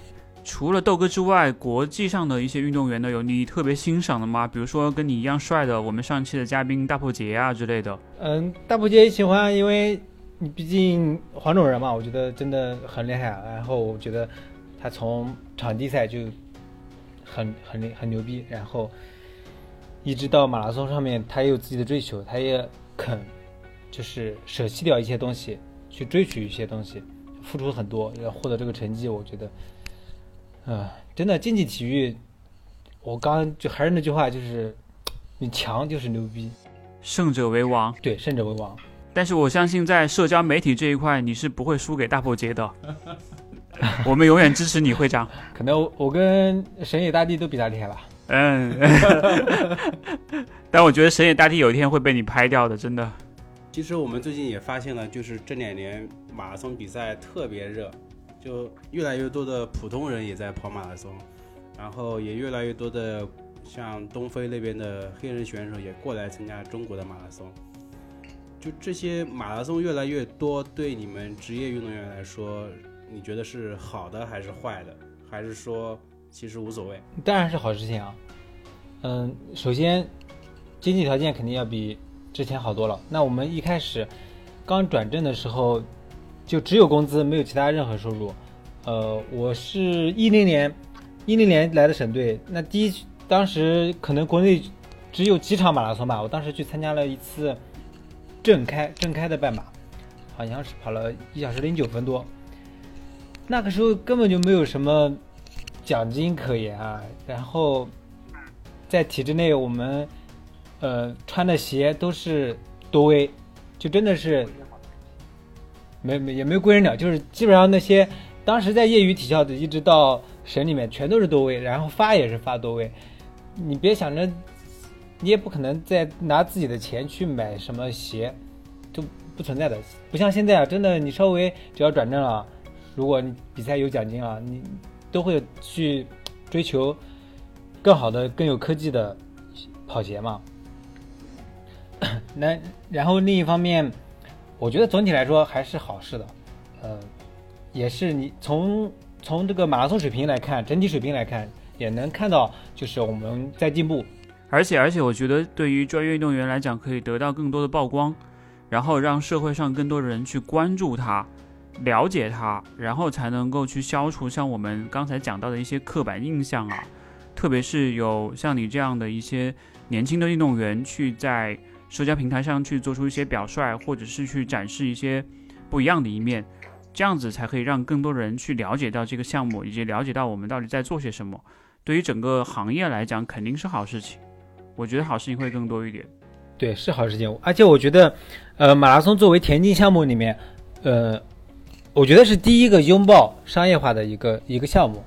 除了豆哥之外，国际上的一些运动员呢，有你特别欣赏的吗？比如说跟你一样帅的，我们上期的嘉宾大破杰啊之类的。嗯，大破节喜欢，因为你毕竟黄种人嘛，我觉得真的很厉害啊。然后我觉得他从场地赛就很很厉很牛逼，然后一直到马拉松上面，他也有自己的追求，他也肯就是舍弃掉一些东西去追求一些东西，付出很多，要获得这个成绩，我觉得，呃，真的竞技体育，我刚就还是那句话，就是你强就是牛逼，胜者为王，对，胜者为王。但是我相信在社交媒体这一块，你是不会输给大破节的。我们永远支持你，会长。可能我我跟神野大帝都比他厉害吧。嗯，但我觉得神野大帝有一天会被你拍掉的，真的。其实我们最近也发现了，就是这两年马拉松比赛特别热，就越来越多的普通人也在跑马拉松，然后也越来越多的像东非那边的黑人选手也过来参加中国的马拉松。就这些马拉松越来越多，对你们职业运动员来说，你觉得是好的还是坏的？还是说其实无所谓？当然是好事情啊。嗯，首先经济条件肯定要比之前好多了。那我们一开始刚转正的时候，就只有工资，没有其他任何收入。呃，我是一零年一零年来的省队，那第一当时可能国内只有几场马拉松吧，我当时去参加了一次正开正开的半马，好像是跑了一小时零九分多。那个时候根本就没有什么奖金可言啊，然后在体制内我们呃穿的鞋都是多威，就真的是没没也没有贵人鸟，就是基本上那些当时在业余体校的，一直到省里面全都是多威，然后发也是发多威，你别想着你也不可能再拿自己的钱去买什么鞋，就不存在的，不像现在啊，真的你稍微只要转正了。如果你比赛有奖金啊，你都会去追求更好的、更有科技的跑鞋嘛。那然后另一方面，我觉得总体来说还是好事的，呃，也是你从从这个马拉松水平来看，整体水平来看，也能看到就是我们在进步。而且而且，我觉得对于专业运动员来讲，可以得到更多的曝光，然后让社会上更多的人去关注他。了解他，然后才能够去消除像我们刚才讲到的一些刻板印象啊，特别是有像你这样的一些年轻的运动员去在社交平台上去做出一些表率，或者是去展示一些不一样的一面，这样子才可以让更多人去了解到这个项目，以及了解到我们到底在做些什么。对于整个行业来讲，肯定是好事情。我觉得好事情会更多一点。对，是好事情。而且我觉得，呃，马拉松作为田径项目里面，呃。我觉得是第一个拥抱商业化的一个一个项目，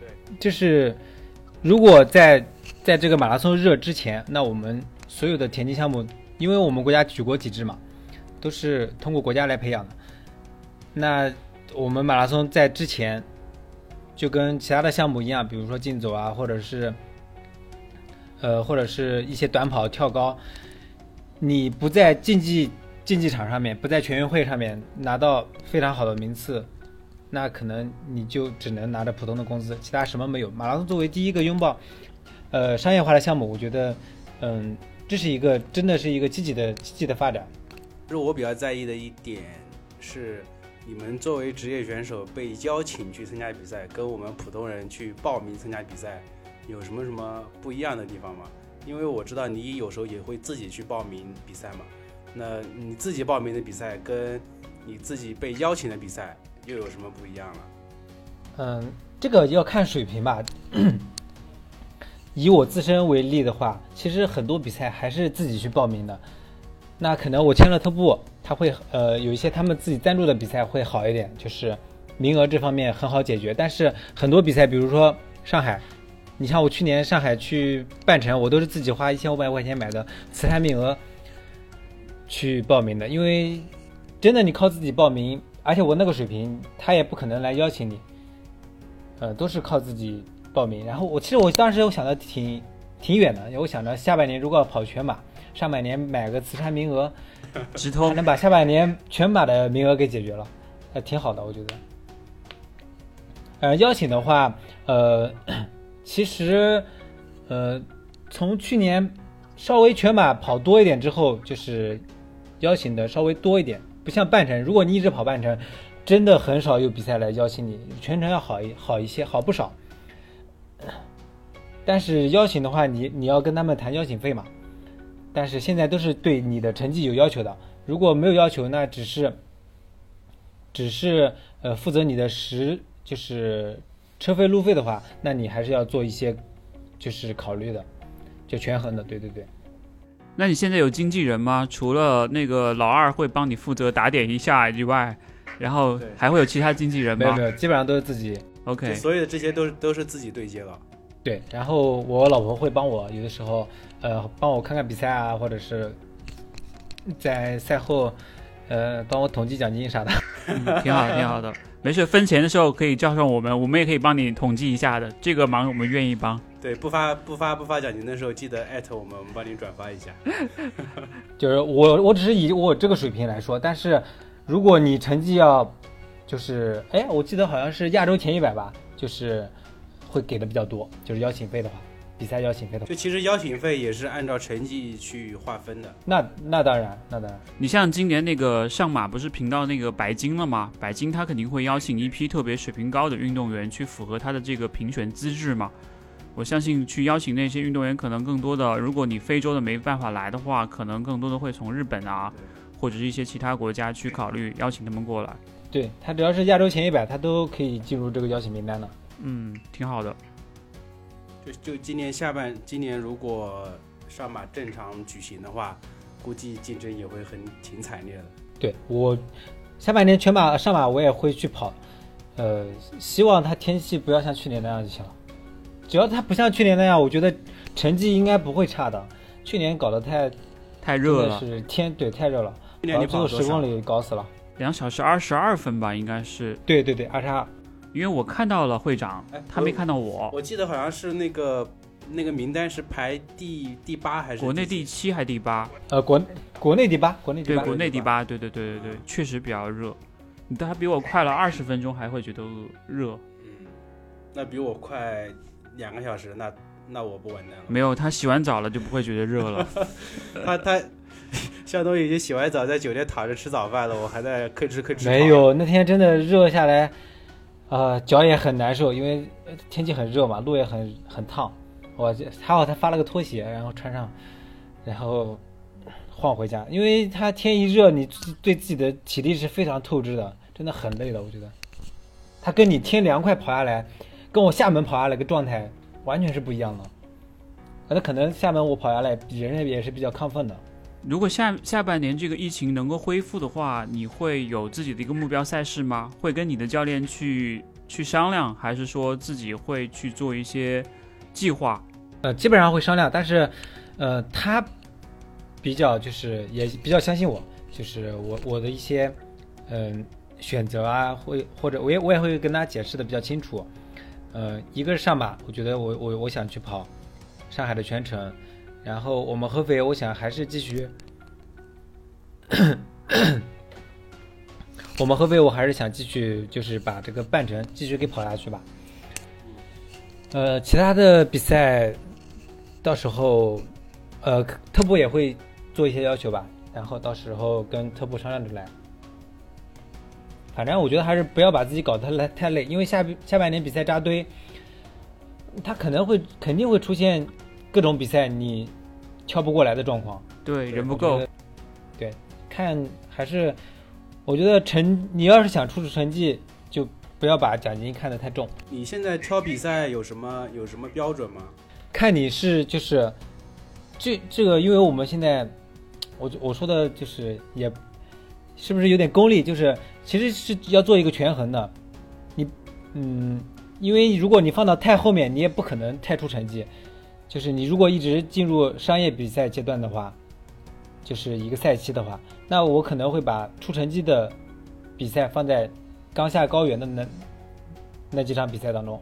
对，就是如果在在这个马拉松热之前，那我们所有的田径项目，因为我们国家举国体制嘛，都是通过国家来培养的，那我们马拉松在之前就跟其他的项目一样，比如说竞走啊，或者是呃或者是一些短跑、跳高，你不在竞技。竞技场上面不在全运会上面拿到非常好的名次，那可能你就只能拿着普通的工资，其他什么没有。马拉松作为第一个拥抱，呃，商业化的项目，我觉得，嗯，这是一个真的是一个积极的积极的发展。就是我比较在意的一点是，你们作为职业选手被邀请去参加比赛，跟我们普通人去报名参加比赛有什么什么不一样的地方吗？因为我知道你有时候也会自己去报名比赛嘛。那你自己报名的比赛跟你自己被邀请的比赛又有什么不一样了？嗯，这个要看水平吧。以我自身为例的话，其实很多比赛还是自己去报名的。那可能我签了特步，他会呃有一些他们自己赞助的比赛会好一点，就是名额这方面很好解决。但是很多比赛，比如说上海，你像我去年上海去半程，我都是自己花一千五百块钱买的慈善名额去报名的，因为真的你靠自己报名，而且我那个水平，他也不可能来邀请你，呃，都是靠自己报名。然后我其实我当时我想的挺挺远的，我想着下半年如果要跑全马，上半年买个慈善名额，直通能把下半年全马的名额给解决了，还挺好的，我觉得。呃，邀请的话，呃，其实，呃，从去年稍微全马跑多一点之后，就是邀请的稍微多一点，不像半程，如果你一直跑半程，真的很少有比赛来邀请你，全程要好一好一些，好不少。但是邀请的话，你你要跟他们谈邀请费嘛。但是现在都是对你的成绩有要求的，如果没有要求，那只是只是呃负责你的时就是车费路费的话，那你还是要做一些就是考虑的，就权衡的，对对对。那你现在有经纪人吗？除了那个老二会帮你负责打点一下以外，然后还会有其他经纪人吗没有没有，基本上都是自己？OK，所有的这些都是都是自己对接了。对，然后我老婆会帮我，有的时候呃帮我看看比赛啊，或者是在赛后呃帮我统计奖金啥的。嗯挺好，挺好的。没事，分钱的时候可以叫上我们，我们也可以帮你统计一下的。这个忙我们愿意帮。对，不发不发不发奖金的时候，记得艾特我们，我们帮你转发一下。就是我我只是以我这个水平来说，但是如果你成绩要就是哎，我记得好像是亚洲前一百吧，就是会给的比较多，就是邀请费的话，比赛邀请费的话，就其实邀请费也是按照成绩去划分的。那那当然那当然，你像今年那个上马不是评到那个白金了吗？白金他肯定会邀请一批特别水平高的运动员去符合他的这个评选资质嘛。我相信去邀请那些运动员，可能更多的，如果你非洲的没办法来的话，可能更多的会从日本啊，或者是一些其他国家去考虑邀请他们过来。对他只要是亚洲前一百，他都可以进入这个邀请名单的。嗯，挺好的。就就今年下半，今年如果上马正常举行的话，估计竞争也会很挺惨烈的。对我下半年全马上马我也会去跑，呃，希望它天气不要像去年那样就行了。只要它不像去年那样，我觉得成绩应该不会差的。去年搞得太太热了，是天对太热了，去年你然后最后跑？十公里搞死了。两小时二十二分吧，应该是，对对对，二十二。因为我看到了会长哎，他没看到我。我记得好像是那个那个名单是排第第八还是国内第七还第八？呃，国国内第八，国内第八对，国内第八，对对对对对，确实比较热。你他比我快了二十分钟，还会觉得热？嗯，那比我快两个小时，那那我不完蛋了。没有，他洗完澡了就不会觉得热了。他他向东已经洗完澡在酒店躺着吃早饭了，我还在吭哧吭哧。没，有，那天真的热下来，呃，脚也很难受，因为天气很热嘛，路也很很烫。我还好他发了个拖鞋，然后穿上，然后晃回家。因为他天一热，你对自己的体力是非常透支的，真的很累的。我觉得，他跟你天凉快跑下来，跟我厦门跑下来个状态完全是不一样的。那可能厦门我跑下来，人也是比较亢奋的。如果下下半年这个疫情能够恢复的话，你会有自己的一个目标赛事吗？会跟你的教练去去商量，还是说自己会去做一些计划？呃，基本上会商量，但是，呃，他比较就是也比较相信我，就是我我的一些嗯、选择啊，会或者我也我也会跟他解释的比较清楚。呃，一个是上马，我觉得我我我想去跑上海的全程，然后我们合肥，我想还是继续，我们合肥我还是想继续就是把这个半程继续给跑下去吧。呃，其他的比赛到时候，呃，特步也会做一些要求吧，然后到时候跟特步商量着来。反正我觉得还是不要把自己搞得太太累，因为下下半年比赛扎堆，他可能会肯定会出现各种比赛，你挑不过来的状况。对，人不够对，看还是我觉得成，你要是想出出成绩，就不要把奖金看得太重。你现在挑比赛有什么有什么标准吗？看你是就是这这个，因为我们现在我我说的就是也是不是有点功利，就是其实是要做一个权衡的。你嗯，因为如果你放到太后面，你也不可能太出成绩。就是你如果一直进入商业比赛阶段的话，就是一个赛期的话，那我可能会把出成绩的比赛放在刚下高原的那那几场比赛当中，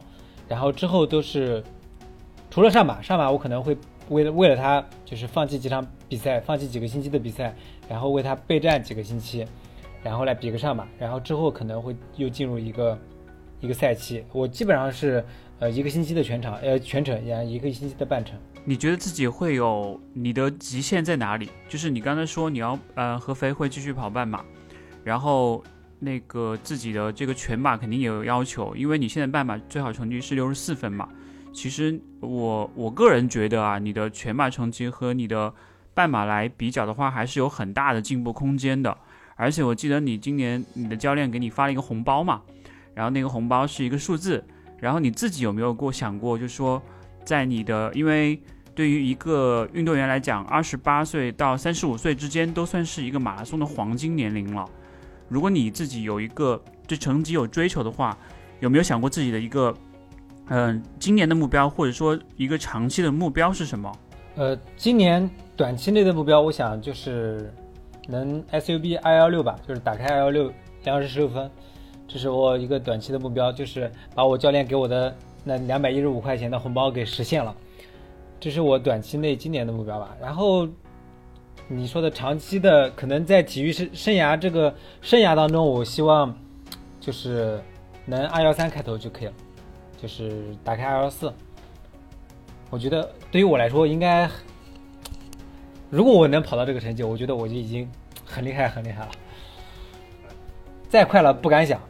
然后之后都是除了上马，上马我可能会为了为了他就是放弃几场比赛，放弃几个星期的比赛，然后为他备战几个星期，然后来比个上马，然后之后可能会又进入一个一个赛期。我基本上是呃一个星期的全场，呃全程，然后一个星期的半程。你觉得自己会有你的极限在哪里？就是你刚才说你要呃合肥会继续跑半马，然后那个自己的这个全马肯定也有要求，因为你现在半马最好成绩是六十四分嘛。其实我我个人觉得啊，你的全马成绩和你的半马来比较的话，还是有很大的进步空间的。而且我记得你今年你的教练给你发了一个红包嘛，然后那个红包是一个数字，然后你自己有没有过想过，就是说在你的因为对于一个运动员来讲，二十八岁到三十五岁之间都算是一个马拉松的黄金年龄了。如果你自己有一个对成绩有追求的话，有没有想过自己的一个嗯、今年的目标，或者说一个长期的目标是什么？呃，今年短期内的目标，我想就是能 SUB 二幺六吧，就是打开二幺六两小时十六分，这是我一个短期的目标，就是把我教练给我的那两百一十五块钱的红包给实现了，这是我短期内今年的目标吧。然后你说的长期的，可能在体育生生涯这个生涯当中，我希望就是能二幺三开头就可以了，就是打开二幺四。我觉得对于我来说，应该如果我能跑到这个成绩，我觉得我就已经很厉害很厉害了。再快了不敢想，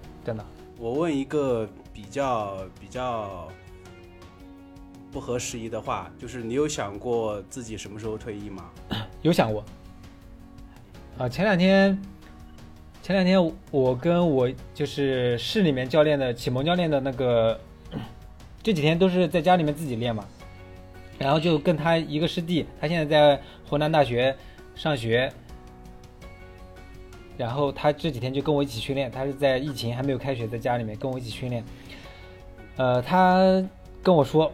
我问一个比较比较不合时宜的话，就是你有想过自己什么时候退役吗？有想过。啊，前两天，前两天我跟我就是市里面教练的启蒙教练的那个，这几天都是在家里面自己练嘛，然后就跟他一个师弟，他现在在湖南大学上学，然后他这几天就跟我一起训练，他是在疫情还没有开学，在家里面跟我一起训练。呃，他跟我说，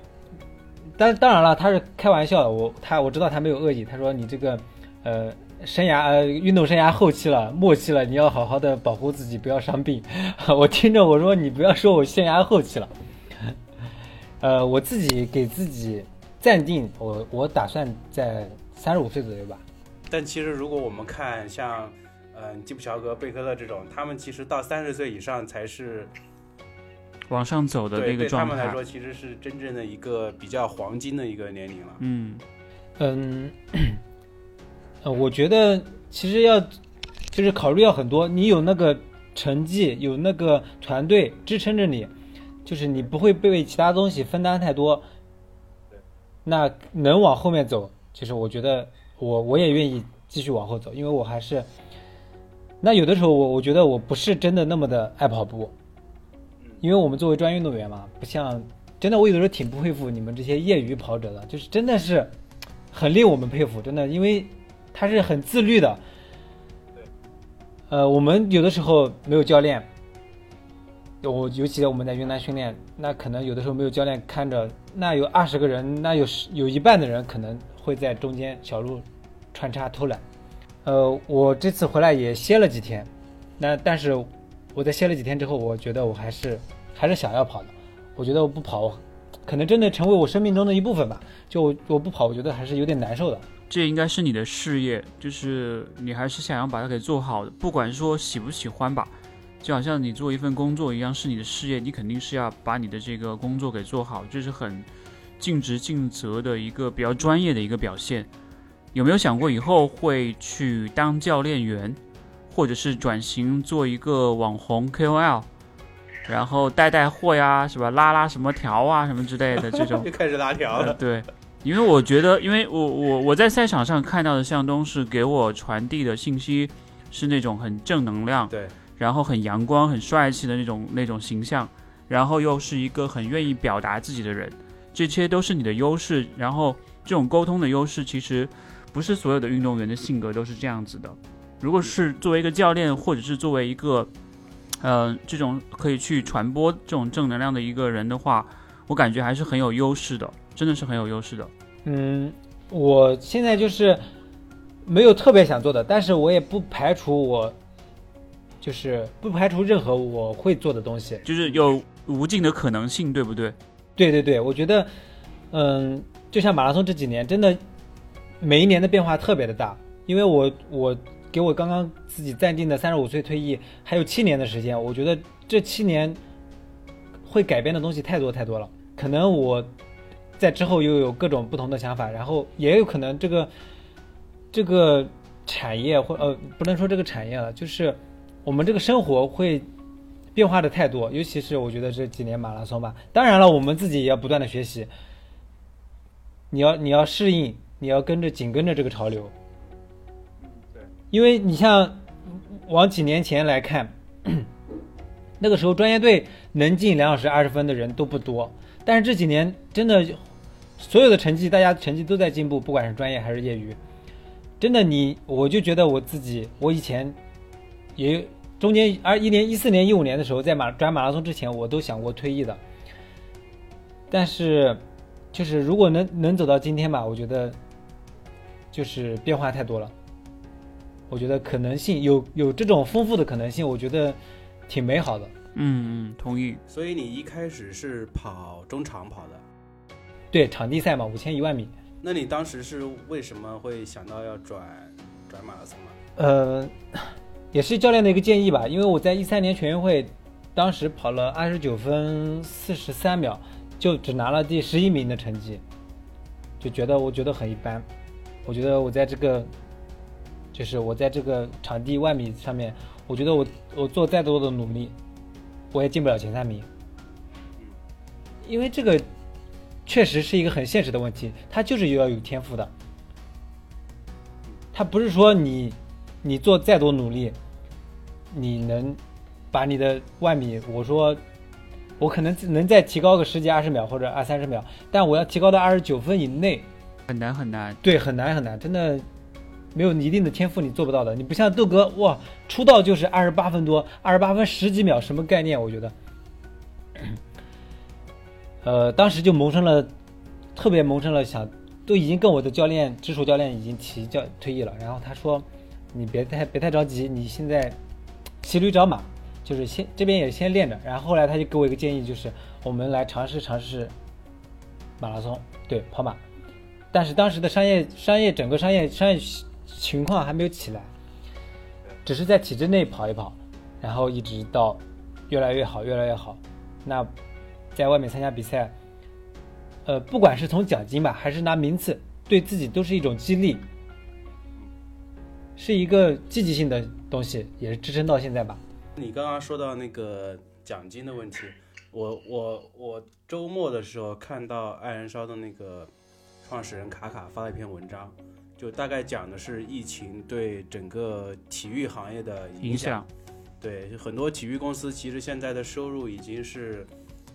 但当然了，他是开玩笑的，我他我知道他没有恶意，他说你这个呃生涯呃运动生涯后期了，末期了，你要好好的保护自己，不要伤病。我听着我说你不要说我生涯后期了，呃，我自己给自己暂定，我我打算在三十五岁左右吧。但其实如果我们看像，嗯、基普乔格、贝克勒这种，他们其实到三十岁以上才是往上走的对那个状态对他们来说，，其实是真正的一个比较黄金的一个年龄了。嗯，嗯，呃，我觉得其实要就是考虑要很多，你有那个成绩，有那个团队支撑着你，就是你不会被为其他东西分担太多。那能往后面走，其实我觉得我我也愿意继续往后走，因为我还是，那有的时候我我觉得我不是真的那么的爱跑步，因为我们作为专业运动员嘛，不像真的我有的时候挺不佩服你们这些业余跑者的，就是真的是很令我们佩服，真的，因为他是很自律的。呃，我们有的时候没有教练，我尤其我们在云南训练，那可能有的时候没有教练看着，那有二十个人，那有十有一半的人可能会在中间小路穿插偷懒。呃，我这次回来也歇了几天，那但是我在歇了几天之后，我觉得我还是还是想要跑的。我觉得我不跑，可能真的成为我生命中的一部分吧。就我不跑，我觉得还是有点难受的。这应该是你的事业，就是你还是想要把它给做好的，不管说喜不喜欢吧，就好像你做一份工作一样，是你的事业，你肯定是要把你的这个工作给做好，这是很尽职尽责的一个比较专业的一个表现。有没有想过以后会去当教练员，或者是转型做一个网红 KOL，然后带带货呀，是吧？拉拉什么条啊，什么之类的这种就。开始拉条呃了。对，因为我觉得，因为我我我在赛场上看到的向东是给我传递的信息是那种很正能量，对，然后很阳光、很帅气的那种那种形象，然后又是一个很愿意表达自己的人，这些都是你的优势。然后这种沟通的优势，其实不是所有的运动员的性格都是这样子的。如果是作为一个教练，或者是作为一个，呃，这种可以去传播这种正能量的一个人的话，我感觉还是很有优势的，真的是很有优势的。嗯，我现在就是没有特别想做的，但是我也不排除我，就是不排除任何我会做的东西。就是有无尽的可能性，对不对？对对对，我觉得，嗯，就像马拉松这几年，真的每一年的变化特别的大，因为我我给我刚刚自己暂定的三十五岁退役还有七年的时间，我觉得这七年会改变的东西太多太多了，可能我在之后又有各种不同的想法，然后也有可能这个这个产业或呃不能说这个产业了，就是我们这个生活会变化的太多，尤其是我觉得这几年马拉松吧。当然了，我们自己也要不断的学习，你要你要适应，你要跟着紧跟着这个潮流。对，因为你像往几年前来看，那个时候专业队能进两小时二十分的人都不多，但是这几年真的所有的成绩，大家成绩都在进步，不管是专业还是业余。真的你，我就觉得我自己，我以前也中间二一年一四年一五年的时候，在马转马拉松之前，我都想过退役的。但是，就是如果能能走到今天吧，我觉得就是变化太多了。我觉得可能性有有这种丰富的可能性，我觉得挺美好的。嗯嗯，同意。所以你一开始是跑中长跑的，对，场地赛嘛，五千一万米。那你当时是为什么会想到要转转马拉松呢？呃，也是教练的一个建议吧，因为我在一三年全运会，当时跑了二十九分四十三秒，就只拿了第十一名的成绩，就觉得我觉得很一般。我觉得我在这个，就是我在这个场地万米上面，我觉得我我做再多的努力，我也进不了前三名，因为这个确实是一个很现实的问题，它就是要有天赋的。它不是说你你做再多努力，你能把你的万米，我说我可能能再提高个十几二十秒或者二三十秒，但我要提高到二十九分以内，很难很难。对，很难很难，真的没有一定的天赋，你做不到的。你不像豆哥，哇，出道就是二十八分多，二十八分十几秒，什么概念？我觉得，呃，当时就萌生了，特别萌生了想，都已经跟我的教练直属教练已经提教退役了，然后他说，你别太别太着急，你现在骑驴找马，就是先这边也先练着，然后后来他就给我一个建议，就是我们来尝试尝试马拉松，对，跑马。但是当时的商业商业整个商业商业情况还没有起来，只是在体制内跑一跑，然后一直到越来越好，越来越好。那在外面参加比赛，呃，不管是从奖金吧，还是拿名次，对自己都是一种激励，是一个积极性的东西，也是支撑到现在吧。你刚刚说到那个奖金的问题，我我我周末的时候看到爱燃烧的那个创始人卡卡发了一篇文章，就大概讲的是疫情对整个体育行业的影响。对，很多体育公司其实现在的收入已经是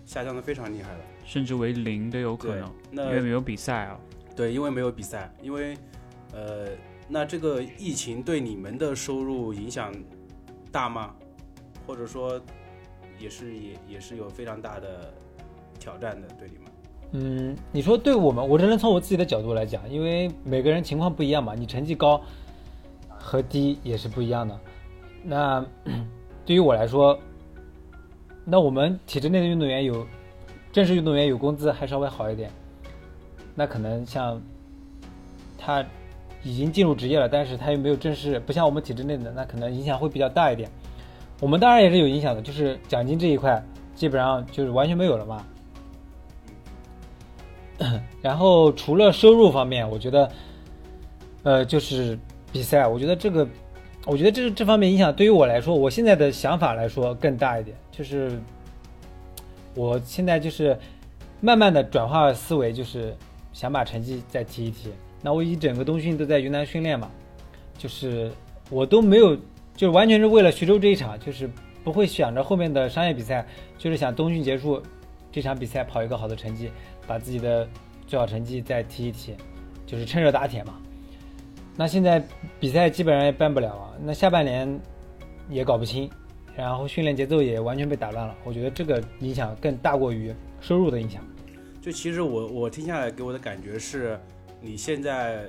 下降的非常厉害了，甚至为零都有可能，，那因为没有比赛啊。对，因为没有比赛，因为呃，那这个疫情对你们的收入影响大吗？或者说也是也也是有非常大的挑战的，对你们？嗯，你说对我们，我只能从我自己的角度来讲，因为每个人情况不一样嘛，你成绩高和低也是不一样的。那 对于我来说，那我们体制内的运动员有正式运动员有工资还稍微好一点，那可能像他已经进入职业了，但是他又没有正式，不像我们体制内的，那可能影响会比较大一点。我们当然也是有影响的，就是奖金这一块基本上就是完全没有了嘛。然后除了收入方面，我觉得，呃，就是比赛，我觉得这个，我觉得这这方面影响对于我来说，我现在的想法来说更大一点，就是我现在就是慢慢的转化思维，就是想把成绩再提一提。那我一整个冬训都在云南训练嘛，就是我都没有，就完全是为了徐州这一场，就是不会想着后面的商业比赛，就是想冬训结束这场比赛跑一个好的成绩，把自己的最好成绩再提一提，就是趁热打铁嘛。那现在比赛基本上也办不了啊，那下半年也搞不清，然后训练节奏也完全被打乱了。我觉得这个影响更大过于收入的影响。就其实我我听下来给我的感觉是，你现在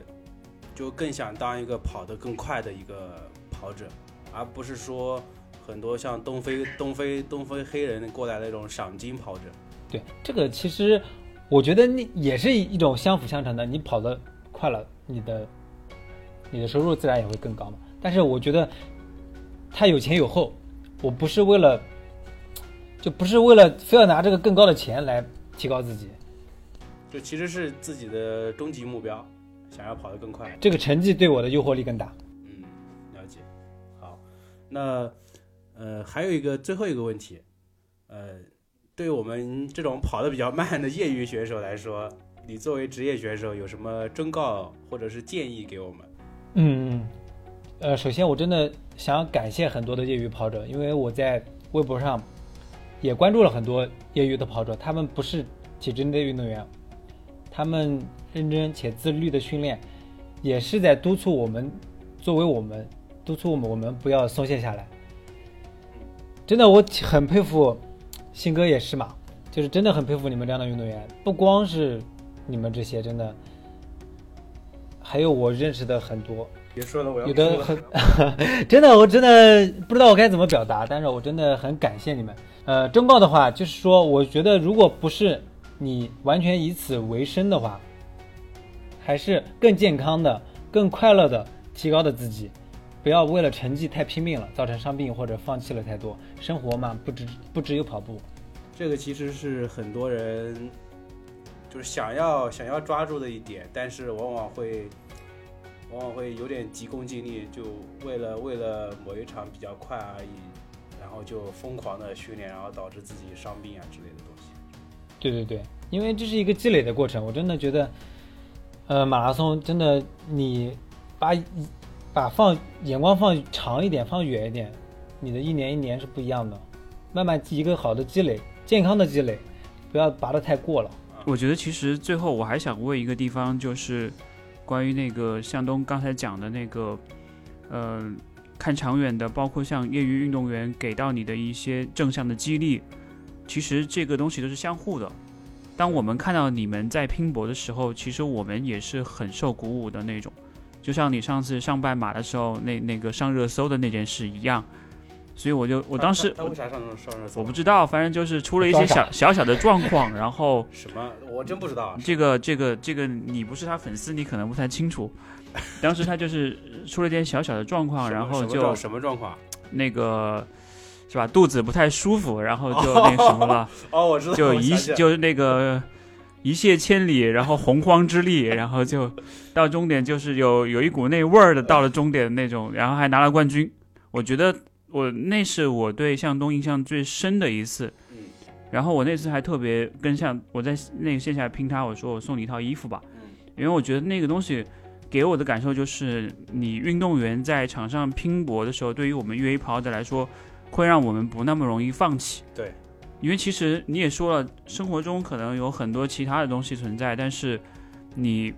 就更想当一个跑得更快的一个跑者，而不是说很多像东非东非东非黑人过来的那种赏金跑者。对，这个其实我觉得那也是一种相辅相成的。你跑得快了，你的你的收入自然也会更高嘛。但是我觉得他有前有后，我不是为了就不是为了非要拿这个更高的钱来提高自己，就其实是自己的终极目标，想要跑得更快。这个成绩对我的诱惑力更大。那呃还有一个最后一个问题，呃，对我们这种跑得比较慢的业余选手来说，你作为职业选手有什么忠告或者是建议给我们？嗯，呃，首先我真的想感谢很多的业余跑者，因为我在微博上也关注了很多业余的跑者，他们不是体制内的运动员，他们认真且自律的训练，也是在督促我们，作为我们督促我们，我们不要松懈下来。真的，我很佩服，信哥也是嘛，就是真的很佩服你们这样的运动员，不光是你们这些，真的，还有我认识的很多，别说了，我要有的很，真的，我真的不知道我该怎么表达，但是我真的很感谢你们。呃，忠告的话就是说，我觉得如果不是你完全以此为生的话，还是更健康的、更快乐的提高的自己，不要为了成绩太拼命了，造成伤病或者放弃了太多。生活嘛，不只不只有跑步。这个其实是很多人就是想要想要抓住的一点，但是往往会往往会有点急功近利，就为了为了某一场比较快而已，然后就疯狂的训练，然后导致自己伤病啊之类的东西。对对对，因为这是一个积累的过程，我真的觉得，呃，马拉松真的你把把放眼光放长一点，放远一点，你的一年一年是不一样的，慢慢一个好的积累，健康的积累，不要拔得太过了。我觉得其实最后我还想问一个地方，就是关于那个向东刚才讲的那个，呃，看长远的，包括像业余运动员给到你的一些正向的激励，其实这个东西都是相互的。当我们看到你们在拼搏的时候，其实我们也是很受鼓舞的那种。就像你上次上半马的时候，那那个上热搜的那件事一样。所以我就我当时他为啥上上热搜？我不知道，反正就是出了一些小小小的状况，然后 什么，我真不知道。这个这个这个，你不是他粉丝，你可能不太清楚。当时他就是出了一点小小的状况，然后就什么状况？那个是吧？肚子不太舒服，然后就那个什么了。哦，我知道。就一就那个一泻千里，然后洪荒之力，然后就到终点，就是有有一股那味儿的，到了终点的那种，然后还拿了冠军。我觉得。我那是我对向东印象最深的一次，然后我那次还特别跟向我在那个线下拼他，我说我送你一套衣服吧，因为我觉得那个东西给我的感受就是，你运动员在场上拼搏的时候，对于我们越野跑者来说，会让我们不那么容易放弃。对，因为其实你也说了，生活中可能有很多其他的东西存在，但是你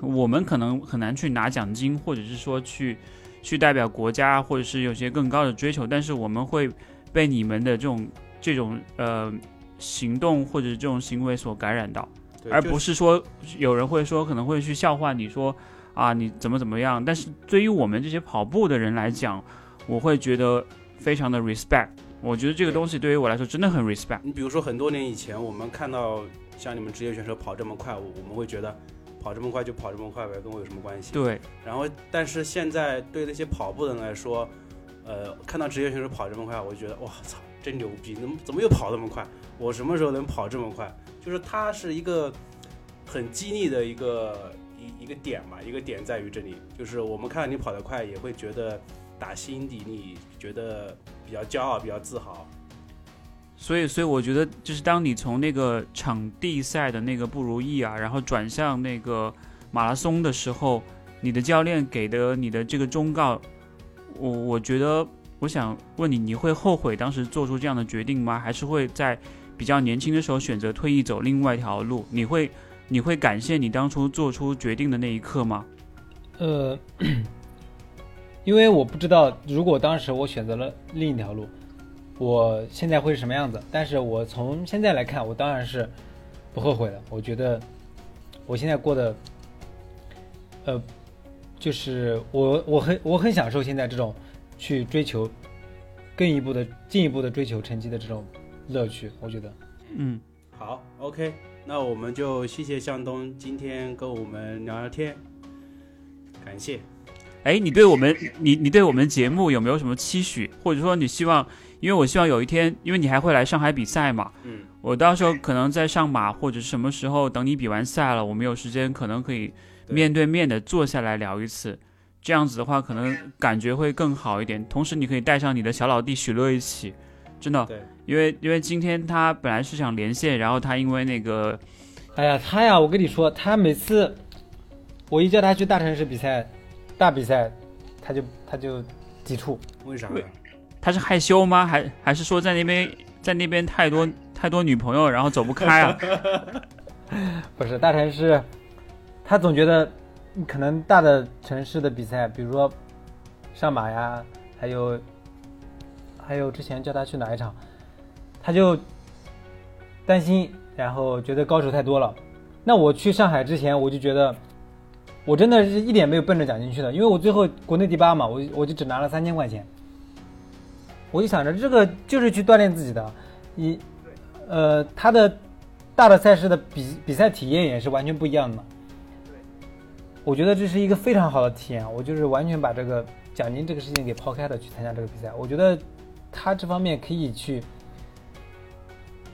我们可能很难去拿奖金，或者是说去。去代表国家，或者是有些更高的追求，但是我们会被你们的这种这种呃行动或者这种行为所感染到，而不是说有人会说可能会去笑话你说啊你怎么怎么样。但是对于我们这些跑步的人来讲，我会觉得非常的 respect。我觉得这个东西对于我来说真的很 respect。你比如说很多年以前，我们看到像你们职业选手跑这么快，我我们会觉得。跑这么快就跑这么快呗，跟我有什么关系？对。然后，但是现在对那些跑步的人来说，呃，看到职业选手跑这么快，我就觉得哇操，真牛逼！怎么怎么又跑这么快？我什么时候能跑这么快？就是它是一个很激励的一个一一个点嘛，一个点在于这里，就是我们看到你跑得快，也会觉得打心底里觉得比较骄傲，比较自豪。所以，所以我觉得，就是当你从那个场地赛的那个不如意啊，然后转向那个马拉松的时候，你的教练给的你的这个忠告，我我觉得，我想问你，你会后悔当时做出这样的决定吗？还是会在比较年轻的时候选择退役走另外一条路？你会你会感谢你当初做出决定的那一刻吗？呃，因为我不知道，如果当时我选择了另一条路，我现在会是什么样子。但是我从现在来看，我当然是不后悔的。我觉得我现在过得，呃，就是我我很我很享受现在这种去追求更一步的进一步的追求成绩的这种乐趣。我觉得，嗯，好，OK，那我们就谢谢向东今天跟我们聊聊天，感谢。哎，你对我们，你你对我们节目有没有什么期许，或者说你希望？因为我希望有一天，因为你还会来上海比赛嘛，嗯，我到时候可能在上马或者什么时候等你比完赛了，我们有时间可能可以面对面的坐下来聊一次，这样子的话可能感觉会更好一点。同时，你可以带上你的小老弟许乐一起，真的，对，因为因为今天他本来是想连线，然后他因为那个哎呀，他呀，我跟你说，他每次我一叫他去大城市比赛、大比赛，他就他就抵触。为啥他是害羞吗？还还是说在那边在那边太多太多女朋友，然后走不开啊？不是大城市，他总觉得可能大的城市的比赛，比如说上马呀，还有还有之前叫他去哪一场，他就担心，然后觉得高手太多了。那我去上海之前，我就觉得我真的是一点没有奔着奖金去的，因为我最后国内第八嘛，我我就只拿了三千块钱。我就想着这个就是去锻炼自己的，一呃他的大的赛事的比比赛体验也是完全不一样的。我觉得这是一个非常好的体验，我就是完全把这个奖金这个事情给抛开了去参加这个比赛。我觉得他这方面可以去，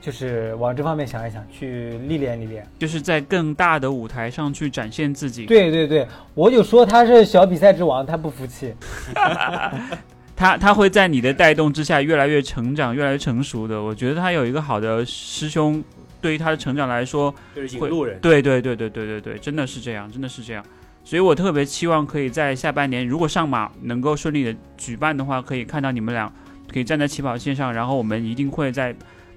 就是往这方面想一想，去历练历练。就是在更大的舞台上去展现自己。对对对，我就说他是小比赛之王，他不服气。他他会在你的带动之下越来越成长，越来越成熟的。我觉得他有一个好的师兄，对于他的成长来说，就是引路人。对对对对对对对，真的是这样，真的是这样。所以我特别期望可以在下半年，如果上马能够顺利的举办的话，可以看到你们俩可以站在起跑线上，然后我们一定会在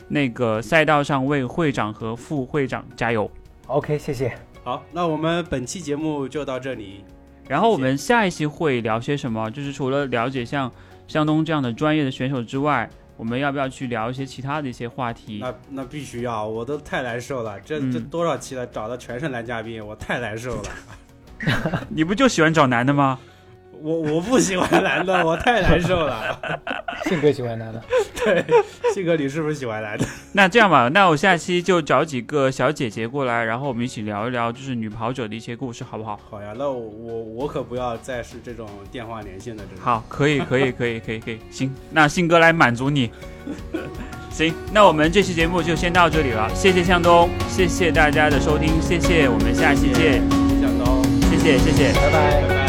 那个赛道上为会长和副会长加油。OK，谢谢。好，那我们本期节目就到这里。然后我们下一期会聊些什么？就是除了了解像向东这样的专业的选手之外，我们要不要去聊一些其他的一些话题？那那必须要，我都太难受了。这这嗯多少期了，找的全是男嘉宾，我太难受了。你不就喜欢找男的吗？我我不喜欢男的，我太难受了。性格喜欢男的。对，信哥，你是不是喜欢男的？那这样吧，那我下期就找几个小姐姐过来，然后我们一起聊一聊就是女跑者的一些故事，好不好？好呀，那我我我可不要再是这种电话连线的这种。，好，可以，可以，可以，可以，可以，行，那信哥来满足你。行，那我们这期节目就先到这里了，谢谢向东，谢谢大家的收听，谢谢，我们下期见，向东。谢谢，谢谢。拜拜拜拜。